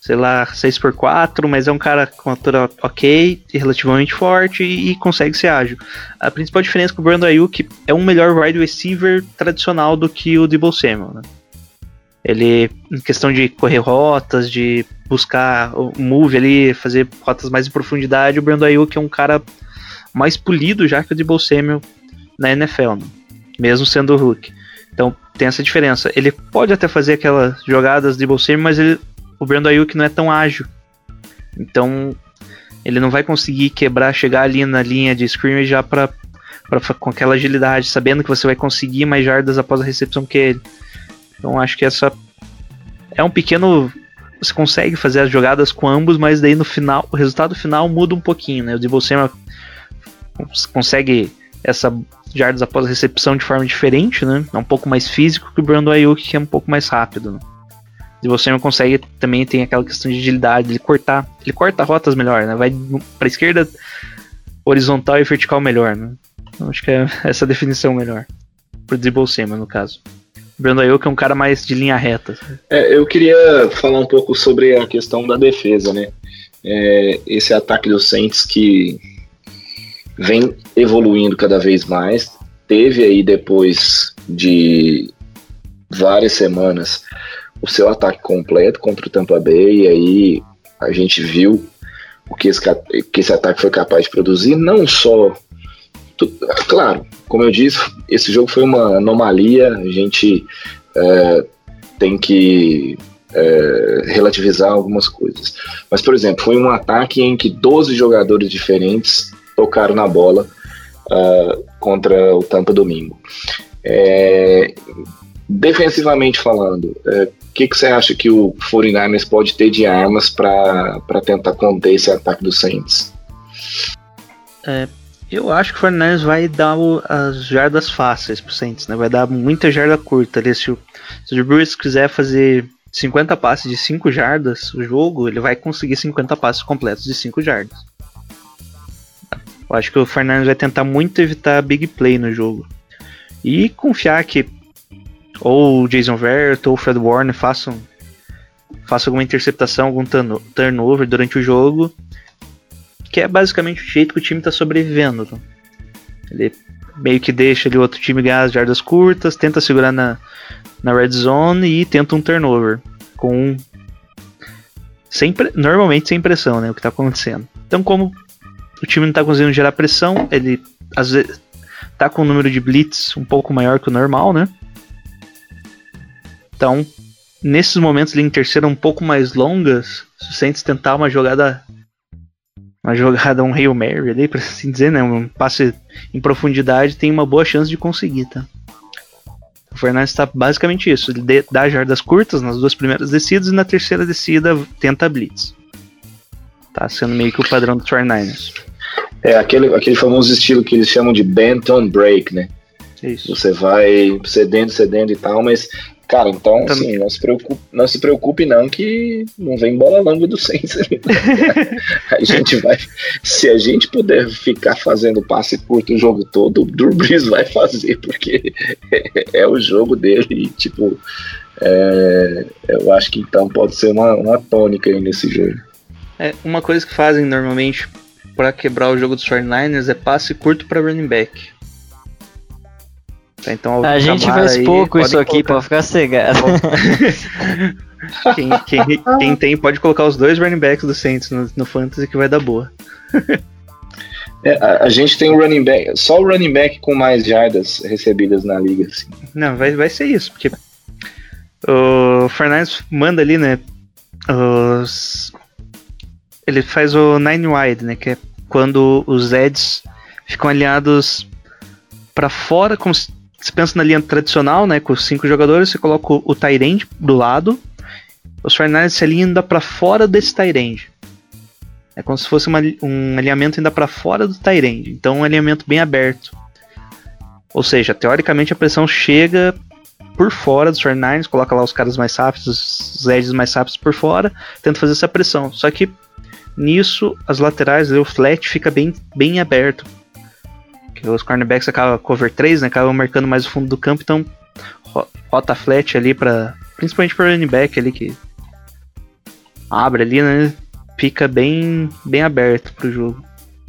sei lá, 6x4, mas é um cara com altura ok, relativamente forte e, e, consegue ser ágil. A principal diferença que o Brandon Ayuk é um melhor wide receiver tradicional do que o Debo Samuel, né? Ele, em questão de correr rotas, de buscar o move ali, fazer rotas mais em profundidade, o Brandon Ayuk é um cara mais polido já que o Debo Samuel na NFL, né? mesmo sendo o Hulk. Então tem essa diferença. Ele pode até fazer aquelas jogadas de Samuel, mas ele, o Brandon Ayuk não é tão ágil. Então ele não vai conseguir quebrar, chegar ali na linha de scrimmage já pra, com aquela agilidade, sabendo que você vai conseguir mais jardas após a recepção que ele. Então acho que essa é um pequeno. Você consegue fazer as jogadas com ambos, mas daí no final, o resultado final muda um pouquinho, né? O Debo Samuel consegue essa jardas após a recepção de forma diferente, né? É um pouco mais físico que o Brandon Ayuk, que é um pouco mais rápido. Né? E você não consegue também tem aquela questão de agilidade, ele cortar, ele corta rotas melhor, né? Vai para esquerda horizontal e vertical melhor, né? Então, acho que é essa definição melhor pro dribble Sema no caso. Brandon Ayuk é um cara mais de linha reta. É, eu queria falar um pouco sobre a questão da defesa, né? É, esse ataque do Saints que vem evoluindo cada vez mais. Teve aí depois de várias semanas o seu ataque completo contra o Tampa Bay e aí a gente viu o que esse, que esse ataque foi capaz de produzir, não só claro, como eu disse, esse jogo foi uma anomalia, a gente é, tem que é, relativizar algumas coisas. Mas, por exemplo, foi um ataque em que 12 jogadores diferentes tocaram na bola uh, contra o Tampa domingo. É, defensivamente falando, o é, que, que você acha que o 49ers pode ter de armas para tentar conter esse ataque do Saints? É, eu acho que o 49ers vai dar o, as jardas fáceis pro Saints, né? Vai dar muita jarda curta. Ali, se, o, se o Bruce quiser fazer 50 passes de 5 jardas o jogo, ele vai conseguir 50 passes completos de 5 jardas. Eu acho que o Fernandes vai tentar muito evitar big play no jogo. E confiar que ou o Jason Verrett ou o Fred Warner façam, façam alguma interceptação, algum turnover durante o jogo. Que é basicamente o jeito que o time está sobrevivendo. Tá? Ele meio que deixa ali o outro time ganhar as jardas curtas, tenta segurar na, na red zone e tenta um turnover. Com. Sem, normalmente sem pressão, né? O que está acontecendo. Então, como o time não está conseguindo gerar pressão, ele às vezes tá com um número de blitz um pouco maior que o normal, né? Então, nesses momentos de terceira um pouco mais longas, se o Saints tentar uma jogada uma jogada, um Hail Mary ali, pra assim dizer, né? Um passe em profundidade, tem uma boa chance de conseguir, tá? O Fernandes está basicamente isso. Ele dá jardas curtas nas duas primeiras descidas e na terceira descida tenta blitz. Tá sendo meio que o padrão do 49ers. É aquele, aquele famoso estilo que eles chamam de bent on break, né? Isso. Você vai cedendo, cedendo e tal, mas, cara, então, assim, não se preocupe, não se preocupe não que não vem bola longa do *laughs* Saints. a gente vai, se a gente puder ficar fazendo passe curto o jogo todo, o Drew Brees vai fazer, porque é, *laughs* é o jogo dele e, tipo, é, eu acho que então pode ser uma, uma tônica aí nesse jogo. É, uma coisa que fazem normalmente para quebrar o jogo dos 49ers é passe curto para running back. Então, a gente faz pouco isso aqui para ficar cegado. *laughs* *laughs* quem, quem, quem, tem pode colocar os dois running backs do Saints no, no Fantasy que vai dar boa. É, a, a, gente tem um running back, só o running back com mais jardas recebidas na liga. Assim. Não, vai, vai ser isso, porque o Fernandes manda ali, né? Os, ele faz o nine wide, né? Que é quando os Eds ficam alinhados para fora, como se você pensa na linha tradicional, né? Com os cinco jogadores, você coloca o, o Tyrande do lado, os Fernandes se alinham ainda para fora desse Tyrande. É como se fosse uma, um alinhamento ainda para fora do Tyrande. Então, um alinhamento bem aberto. Ou seja, teoricamente a pressão chega por fora dos 49 coloca lá os caras mais rápidos, os edges mais rápidos por fora, tenta fazer essa pressão. Só que Nisso, as laterais, o flat fica bem, bem aberto. Os cornerbacks acabam cover 3, né? Acabam marcando mais o fundo do campo, então rota flat ali para principalmente para running back ali que abre ali, né? Fica bem bem aberto pro jogo.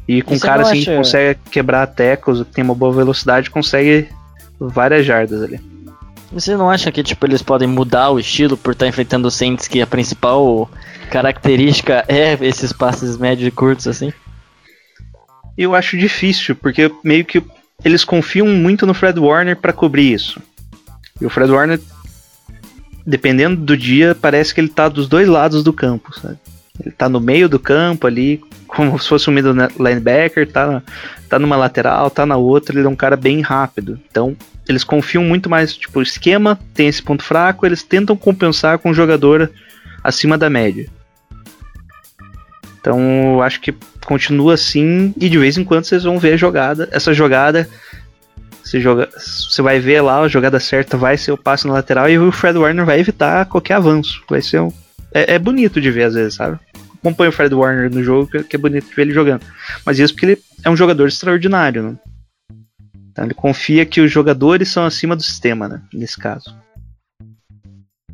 E com um cara assim acha... que consegue quebrar tecos, que tem uma boa velocidade, consegue várias jardas ali. Você não acha que tipo eles podem mudar o estilo por estar tá enfrentando o Saints que a principal característica é esses passes médios e curtos assim? Eu acho difícil, porque meio que eles confiam muito no Fred Warner para cobrir isso. E o Fred Warner, dependendo do dia, parece que ele tá dos dois lados do campo, sabe? Ele tá no meio do campo ali, como se fosse um middle linebacker, tá, tá numa lateral, tá na outra, ele é um cara bem rápido. Então, eles confiam muito mais, tipo, o esquema tem esse ponto fraco, eles tentam compensar com um jogador acima da média. Então, acho que continua assim e de vez em quando vocês vão ver a jogada, essa jogada Você, joga, você vai ver lá a jogada certa, vai ser o passe na lateral e o Fred Warner vai evitar qualquer avanço. Vai ser um. É, é bonito de ver às vezes, sabe? Acompanho o Fred Warner no jogo, que é bonito de ver ele jogando. Mas isso porque ele é um jogador extraordinário, né? Então ele confia que os jogadores são acima do sistema, né? Nesse caso.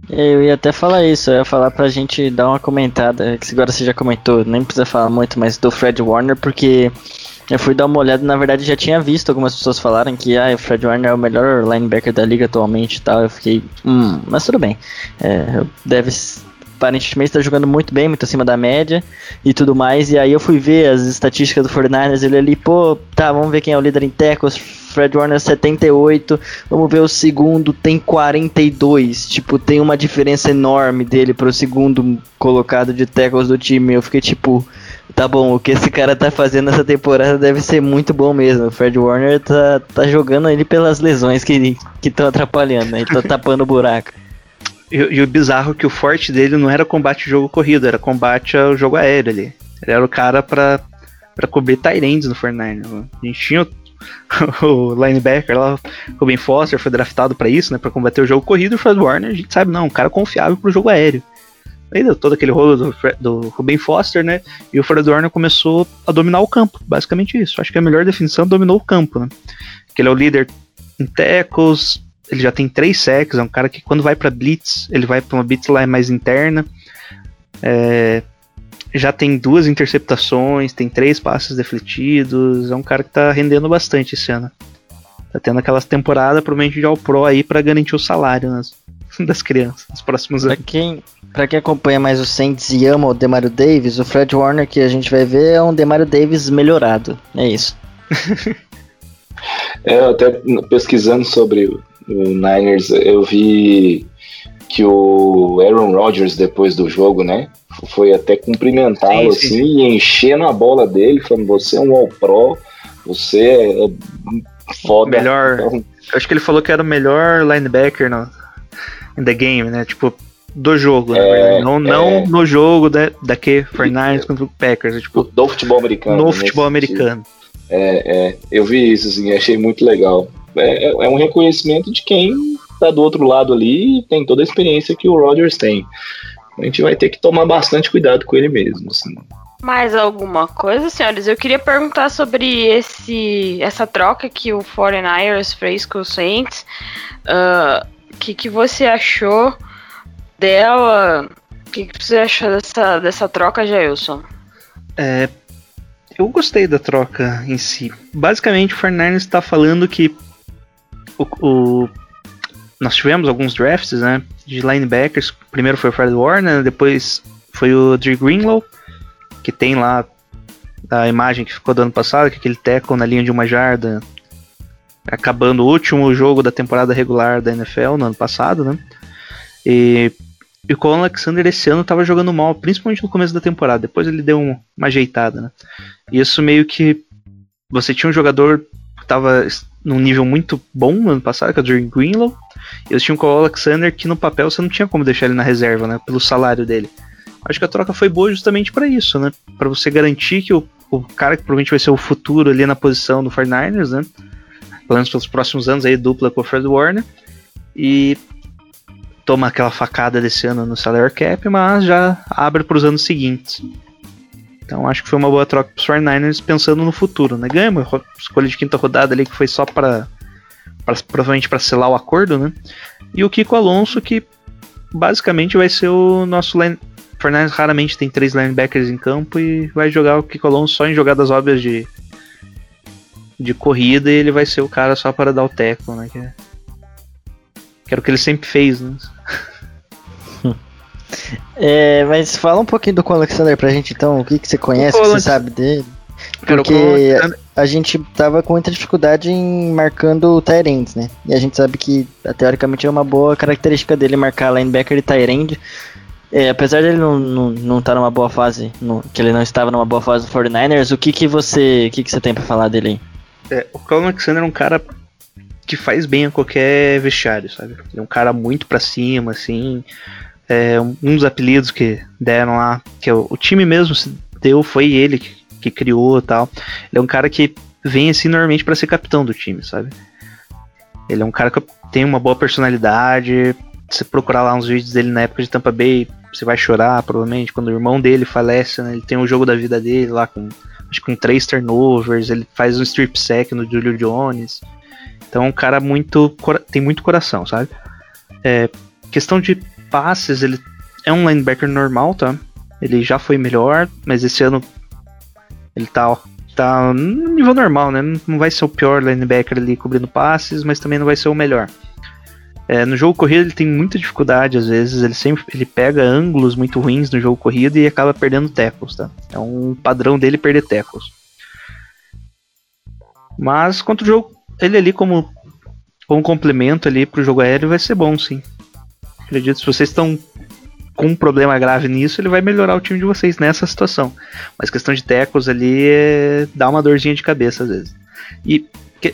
Eu ia até falar isso, eu ia falar pra gente dar uma comentada, que agora você já comentou, nem precisa falar muito, mas do Fred Warner, porque eu fui dar uma olhada, na verdade já tinha visto algumas pessoas falarem que ah, o Fred Warner é o melhor linebacker da liga atualmente e tal. Eu fiquei, hum, mas tudo bem. É, deve aparentemente está jogando muito bem, muito acima da média e tudo mais. E aí eu fui ver as estatísticas do 49ers, ele ali, pô, tá, vamos ver quem é o líder em tackles. Fred Warner 78, vamos ver o segundo, tem 42. Tipo, tem uma diferença enorme dele pro segundo colocado de tackles do time. Eu fiquei tipo, tá bom, o que esse cara tá fazendo nessa temporada deve ser muito bom mesmo. O Fred Warner tá, tá jogando ele pelas lesões que estão atrapalhando, né? Ele tá tapando o buraco. E, e, o bizarro é que o forte dele não era combate jogo corrido, era combate ao jogo aéreo ali. Ele era o cara pra, pra cobrir Tyrands no Fortnite. A gente tinha o, *laughs* o linebacker lá, o Ben Foster, foi draftado para isso, né? Pra combater o jogo corrido, e o Fred Warner, a gente sabe, não, um cara confiável pro jogo aéreo. Aí deu todo aquele rolo do, do Ruben Foster, né? E o Fred Warner começou a dominar o campo, basicamente isso. Acho que a melhor definição dominou o campo, né? Que ele é o líder em tackles, ele já tem três sacks, é um cara que quando vai para blitz, ele vai para uma blitz lá mais interna. É, já tem duas interceptações, tem três passes defletidos, é um cara que tá rendendo bastante esse ano. Tá tendo aquelas temporadas provavelmente de All Pro aí para garantir o salário nas, *laughs* das crianças nos próximos anos. Pra quem, pra quem acompanha mais o Saints e ama o Demario Davis, o Fred Warner que a gente vai ver é um Demario Davis melhorado. É isso. *laughs* é, até pesquisando sobre o Niners, eu vi que o Aaron Rodgers, depois do jogo, né, foi até cumprimentá-lo assim e enchendo a bola dele, falando: Você é um All-Pro, você é foda. Melhor. Então, acho que ele falou que era o melhor linebacker no in the game, né? Tipo, do jogo, é, não, não é, no jogo da, daqui 49 contra o Packers, é, tipo, do futebol americano. No futebol americano. É, é, eu vi isso, assim, achei muito legal é, é, é um reconhecimento de quem está do outro lado ali e tem toda a experiência que o Rodgers tem. A gente vai ter que tomar bastante cuidado com ele mesmo. Assim. Mais alguma coisa, senhores? Eu queria perguntar sobre esse, essa troca que o 49ers fez com o Saints. O uh, que, que você achou dela? O que, que você achou dessa, dessa troca, Jailson? É, eu gostei da troca em si. Basicamente, o 49ers está falando que o, o, nós tivemos alguns drafts, né, de linebackers. Primeiro foi o Fred Warner, depois foi o Dre Greenlow, que tem lá a imagem que ficou do ano passado, que é aquele tackle na linha de uma jarda, acabando o último jogo da temporada regular da NFL no ano passado, né? E, e o Colin Alexander esse ano estava jogando mal, principalmente no começo da temporada. Depois ele deu um, uma ajeitada, né? E isso meio que você tinha um jogador que estava num nível muito bom no ano passado, que é o Jordan Greenlow. Eles tinham o Alexander que no papel você não tinha como deixar ele na reserva, né? Pelo salário dele. Acho que a troca foi boa justamente para isso, né? Para você garantir que o, o cara que provavelmente vai ser o futuro ali na posição do 49ers, né? Pelo menos pelos próximos anos aí, dupla com o Fred Warner. E toma aquela facada desse ano no salary cap, mas já abre para os anos seguintes. Então acho que foi uma boa troca para os 49ers pensando no futuro, né? Ganha uma escolha de quinta rodada ali que foi só para provavelmente para selar o acordo, né? E o Kiko Alonso que basicamente vai ser o nosso line... Fernandes raramente tem três linebackers em campo e vai jogar o Kiko Alonso só em jogadas óbvias de de corrida e ele vai ser o cara só para dar o teco, né? Que, é... que o que ele sempre fez, né? *laughs* É, mas fala um pouquinho do Alexander pra gente então, o que, que você conhece, o que você sabe dele. Porque a gente tava com muita dificuldade em marcando o Tyrant, né? E a gente sabe que, teoricamente, é uma boa característica dele marcar linebacker e Tyrant. É, apesar dele não estar não, não tá numa boa fase, no, que ele não estava numa boa fase do 49ers, o que, que você o que, que você tem para falar dele aí? É, o Colin Alexander é um cara que faz bem a qualquer vestiário, sabe? Ele é um cara muito para cima, assim é, um dos apelidos que deram lá, que é o, o time mesmo se deu, foi ele que, que criou tal. Ele é um cara que vem assim normalmente para ser capitão do time, sabe? Ele é um cara que tem uma boa personalidade. Se procurar lá uns vídeos dele na época de Tampa Bay, você vai chorar, provavelmente, quando o irmão dele falece, né? Ele tem o jogo da vida dele lá com acho que com três turnovers, ele faz um strip sack no Julio Jones. Então é um cara muito. tem muito coração, sabe? É, questão de passes, ele é um linebacker normal, tá? Ele já foi melhor, mas esse ano ele tá, tá no nível normal, né? Não vai ser o pior linebacker ali cobrindo passes, mas também não vai ser o melhor. É, no jogo corrido ele tem muita dificuldade às vezes, ele sempre ele pega ângulos muito ruins no jogo corrido e acaba perdendo tackles, tá? É um padrão dele perder tackles. Mas contra o jogo, ele ali como, como complemento ali pro jogo aéreo vai ser bom, sim. Acredito, se vocês estão com um problema grave nisso, ele vai melhorar o time de vocês nessa situação. Mas questão de tackles ali é, dá uma dorzinha de cabeça às vezes. E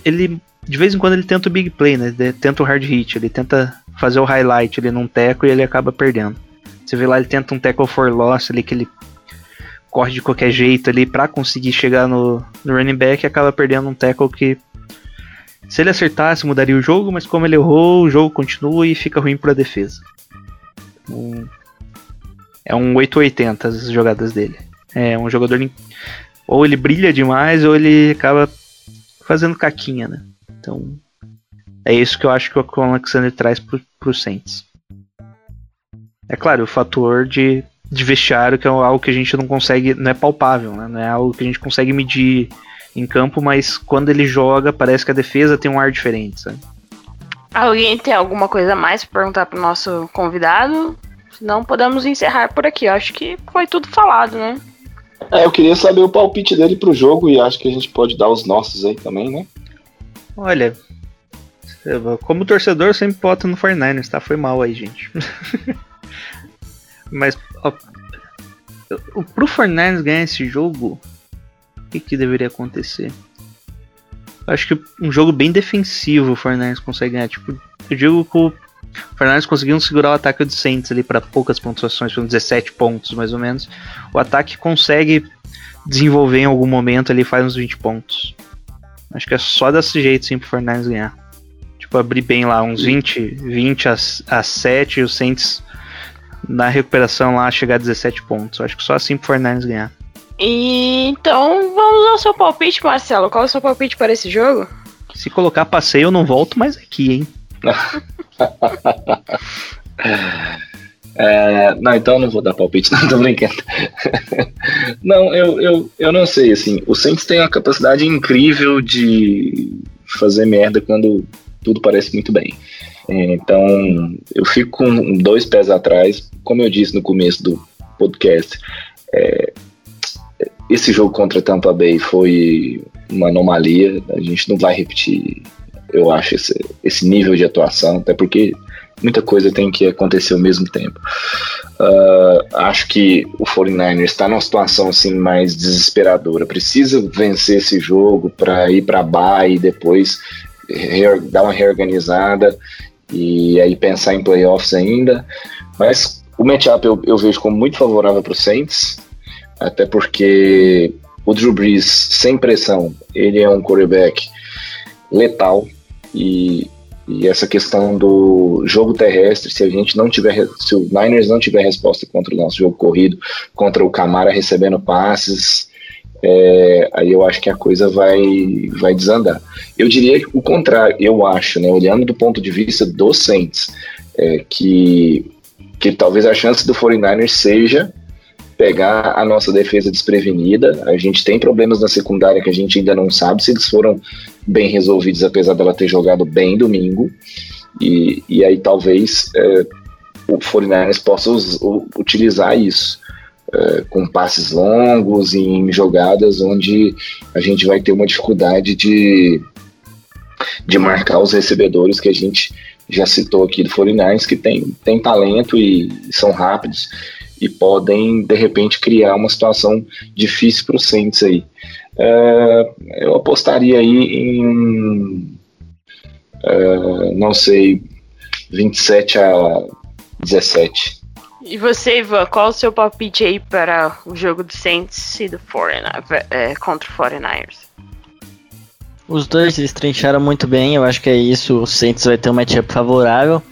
ele de vez em quando ele tenta o big play, né? Ele tenta o hard hit, ele tenta fazer o highlight ali num teco e ele acaba perdendo. Você vê lá, ele tenta um tackle for loss ali, que ele corre de qualquer jeito ali para conseguir chegar no, no running back e acaba perdendo um tackle que se ele acertasse mudaria o jogo, mas como ele errou, o jogo continua e fica ruim para a defesa. Um, é um 880 as jogadas dele. É um jogador ou ele brilha demais ou ele acaba fazendo caquinha, né? Então, é isso que eu acho que o Alexander traz pro, pro Saints. É claro, o fator de, de vestiário, que é algo que a gente não consegue, não é palpável, né? Não é algo que a gente consegue medir em campo, mas quando ele joga, parece que a defesa tem um ar diferente, sabe? Alguém tem alguma coisa a mais para perguntar pro nosso convidado? Senão podemos encerrar por aqui. Eu acho que foi tudo falado, né? É, eu queria saber o palpite dele pro jogo e acho que a gente pode dar os nossos aí também, né? Olha, como torcedor, eu sempre voto no 49ers, tá? Foi mal aí, gente. *laughs* Mas ó, pro 49ers ganhar esse jogo, o que, que deveria acontecer? Acho que um jogo bem defensivo o 49ers consegue ganhar. Tipo, eu digo que o 49ers conseguiu segurar o ataque do Saints ali para poucas pontuações, foram 17 pontos mais ou menos. O ataque consegue desenvolver em algum momento ali faz uns 20 pontos. Acho que é só desse jeito sim pro Fernandes ganhar. Tipo, abrir bem lá, uns 20, 20 a, a 7 e o Saints na recuperação lá chegar a 17 pontos. Acho que só assim pro Fernandes ganhar. E, então, vamos ao seu palpite, Marcelo. Qual é o seu palpite para esse jogo? Se colocar passeio, eu não volto mais aqui, hein? *laughs* É, não, então eu não vou dar palpite, *laughs* não, tô brincando. não, eu, eu, eu não sei, assim, o Saints tem uma capacidade incrível de fazer merda quando tudo parece muito bem. Então, eu fico com dois pés atrás, como eu disse no começo do podcast. É, esse jogo contra Tampa Bay foi uma anomalia, a gente não vai repetir, eu acho, esse, esse nível de atuação, até porque muita coisa tem que acontecer ao mesmo tempo. Uh, acho que o 49ers está numa situação assim mais desesperadora. Precisa vencer esse jogo para ir para a e depois dar uma reorganizada e aí pensar em playoffs ainda. Mas o matchup eu, eu vejo como muito favorável para o Saints, até porque o Drew Brees, sem pressão, ele é um quarterback letal e e essa questão do jogo terrestre, se a gente não tiver, se o Niners não tiver resposta contra o nosso jogo corrido, contra o Camara recebendo passes, é, aí eu acho que a coisa vai, vai desandar. Eu diria o contrário, eu acho, né, olhando do ponto de vista dos Saints, é, que, que talvez a chance do 49ers seja pegar a nossa defesa desprevenida. A gente tem problemas na secundária que a gente ainda não sabe se eles foram bem resolvidos, apesar dela ter jogado bem domingo. E, e aí talvez é, o 49ers possa us, utilizar isso. É, com passes longos em jogadas onde a gente vai ter uma dificuldade de, de marcar os recebedores que a gente já citou aqui do 49ers, que tem, tem talento e são rápidos e podem, de repente, criar uma situação difícil para o Saints aí. É, eu apostaria aí em, é, não sei, 27 a 17. E você, Ivan, qual o seu palpite aí para o jogo do Saints e do 49, é, contra o 49ers? Os dois estrincharam muito bem, eu acho que é isso. O Saints vai ter um matchup favorável.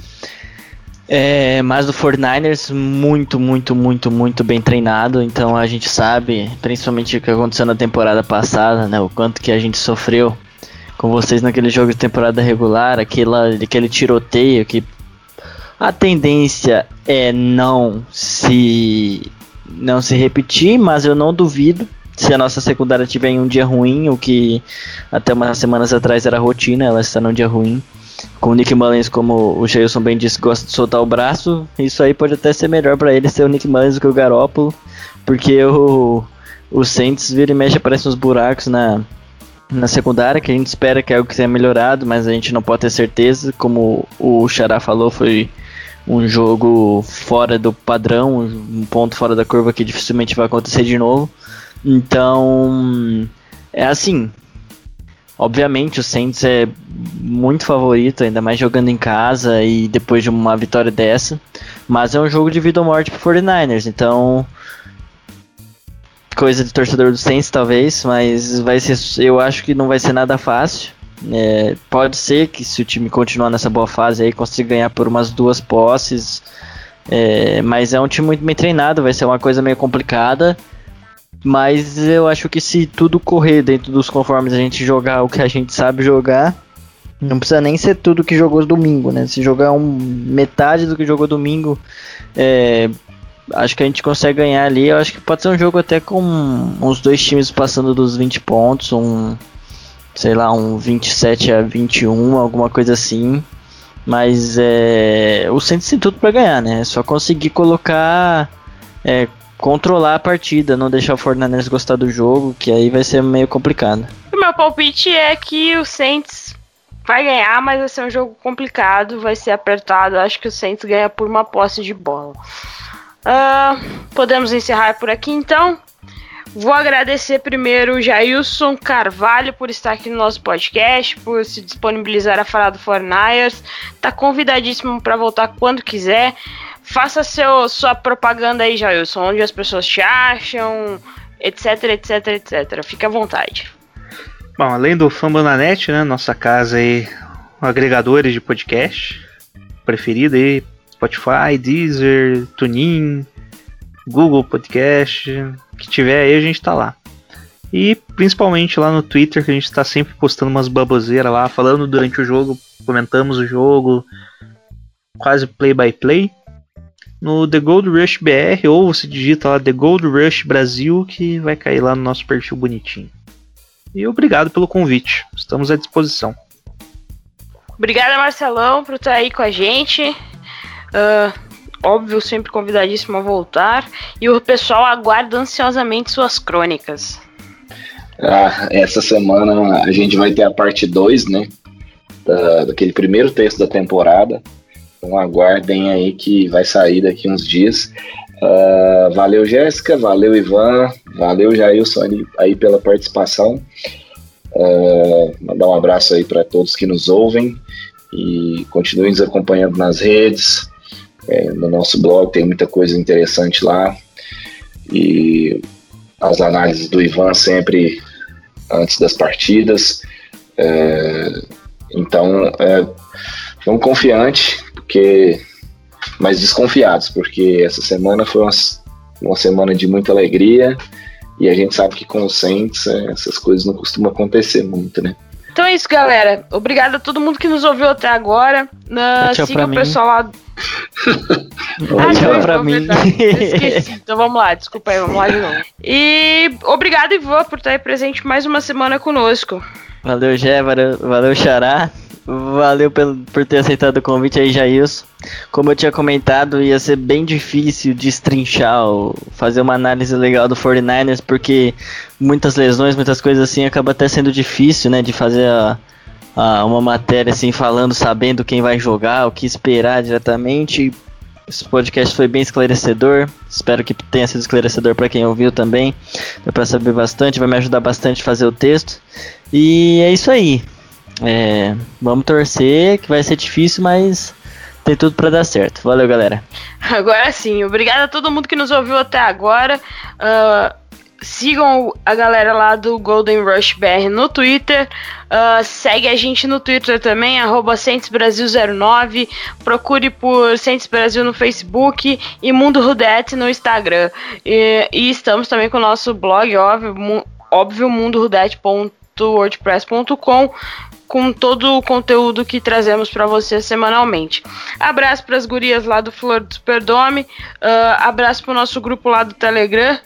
É, mas o 49ers muito, muito, muito, muito bem treinado. Então a gente sabe, principalmente o que aconteceu na temporada passada, né? O quanto que a gente sofreu com vocês naquele jogo de temporada regular, aquela, aquele tiroteio que a tendência é não se não se repetir, mas eu não duvido se a nossa secundária tiver em um dia ruim, o que até umas semanas atrás era rotina, ela está num dia ruim. Com o Nick Mullins, como o Jailson bem disse, gosta de soltar o braço, isso aí pode até ser melhor para ele ser o Nick Mullins do que o Garópolo, porque o, o Saints vira e mexe aparece uns buracos na, na secundária, que a gente espera que é algo que tenha melhorado, mas a gente não pode ter certeza, como o Xará falou, foi um jogo fora do padrão, um ponto fora da curva que dificilmente vai acontecer de novo. Então, é assim. Obviamente o Saints é muito favorito, ainda mais jogando em casa e depois de uma vitória dessa. Mas é um jogo de vida ou morte pro 49ers, então coisa de torcedor do Saints talvez, mas vai ser, eu acho que não vai ser nada fácil. É, pode ser que se o time continuar nessa boa fase aí consiga ganhar por umas duas posses, é, mas é um time muito bem treinado, vai ser uma coisa meio complicada. Mas eu acho que se tudo correr dentro dos conformes a gente jogar o que a gente sabe jogar, não precisa nem ser tudo que jogou domingo, né? Se jogar um, metade do que jogou domingo, é, acho que a gente consegue ganhar ali. Eu acho que pode ser um jogo até com uns dois times passando dos 20 pontos, um, sei lá, um 27 a 21, alguma coisa assim. Mas é, o Santos tem tudo para ganhar, né? É só conseguir colocar é, controlar a partida, não deixar o Fortaleza gostar do jogo, que aí vai ser meio complicado. O meu palpite é que o Saints vai ganhar, mas vai ser um jogo complicado, vai ser apertado. Acho que o Saints ganha por uma posse de bola. Uh, podemos encerrar por aqui então. Vou agradecer primeiro o Jailson Carvalho por estar aqui no nosso podcast, por se disponibilizar a falar do Fortnite. Tá convidadíssimo para voltar quando quiser. Faça seu, sua propaganda aí, Jailson, onde as pessoas te acham, etc, etc, etc. Fique à vontade. Bom, além do Fambonanet, né, nossa casa aí, agregadores de podcast preferido aí, Spotify, Deezer, TuneIn, Google Podcast, que tiver aí a gente tá lá. E principalmente lá no Twitter, que a gente tá sempre postando umas baboseiras lá, falando durante o jogo, comentamos o jogo, quase play by play no The Gold Rush BR ou você digita lá The Gold Rush Brasil que vai cair lá no nosso perfil bonitinho. E obrigado pelo convite, estamos à disposição. Obrigada, Marcelão, por estar aí com a gente. Uh, óbvio, sempre convidadíssimo a voltar. E o pessoal aguarda ansiosamente suas crônicas. Ah, essa semana a gente vai ter a parte 2, né? Da, daquele primeiro texto da temporada. Então aguardem aí que vai sair daqui uns dias. Uh, valeu, Jéssica, valeu, Ivan, valeu, Jailson, aí, aí pela participação. Uh, mandar um abraço aí para todos que nos ouvem e continuem nos acompanhando nas redes, é, no nosso blog, tem muita coisa interessante lá. E as análises do Ivan sempre antes das partidas. É, então, é, Estamos confiantes, porque mas desconfiados, porque essa semana foi uma, uma semana de muita alegria e a gente sabe que com o Saints é, essas coisas não costumam acontecer muito, né? Então é isso, galera. Obrigado a todo mundo que nos ouviu até agora. Uh, tchau siga o mim. pessoal lá. *laughs* ah, tchau não, pra não, mim. Esqueci. Então vamos lá, desculpa aí, vamos lá de novo. E obrigado, Ivan, por estar aí presente mais uma semana conosco. Valeu, Gé, valeu, valeu Xará. Valeu pelo, por ter aceitado o convite aí, Jailson. Como eu tinha comentado, ia ser bem difícil destrinchar, ou fazer uma análise legal do 49ers, porque muitas lesões, muitas coisas assim, acaba até sendo difícil, né, de fazer a, a, uma matéria assim, falando, sabendo quem vai jogar, o que esperar diretamente. Esse podcast foi bem esclarecedor. Espero que tenha sido esclarecedor para quem ouviu também. Deu para saber bastante, vai me ajudar bastante a fazer o texto. E é isso aí. É, vamos torcer, que vai ser difícil, mas tem tudo para dar certo. Valeu, galera. Agora sim, obrigado a todo mundo que nos ouviu até agora. Uh, sigam a galera lá do Golden Rush BR no Twitter. Uh, segue a gente no Twitter também, arroba Brasil09. Procure por Centes Brasil no Facebook e Mundo Rudete no Instagram. E, e, estamos também com o nosso blog, óbvio, óbvio mundorudete.wordpress.com com todo o conteúdo que trazemos para você semanalmente. Abraço para as gurias lá do Flor do Superdome, uh, abraço para o nosso grupo lá do Telegram,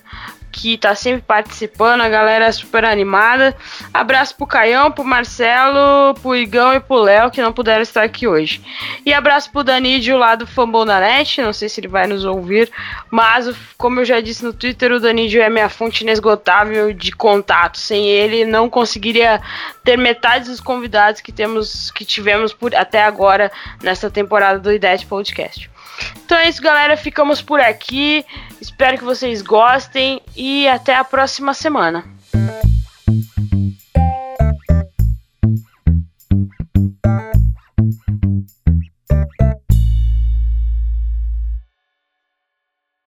que tá sempre participando, a galera é super animada. Abraço pro Caião, pro Marcelo, pro Igão e pro Léo, que não puderam estar aqui hoje. E abraço pro Danídio lá do Fambon da Net, não sei se ele vai nos ouvir, mas como eu já disse no Twitter, o Danídio é minha fonte inesgotável de contato. Sem ele, não conseguiria ter metade dos convidados que temos que tivemos por até agora nessa temporada do IDET Podcast. Então é isso, galera. Ficamos por aqui. Espero que vocês gostem e até a próxima semana.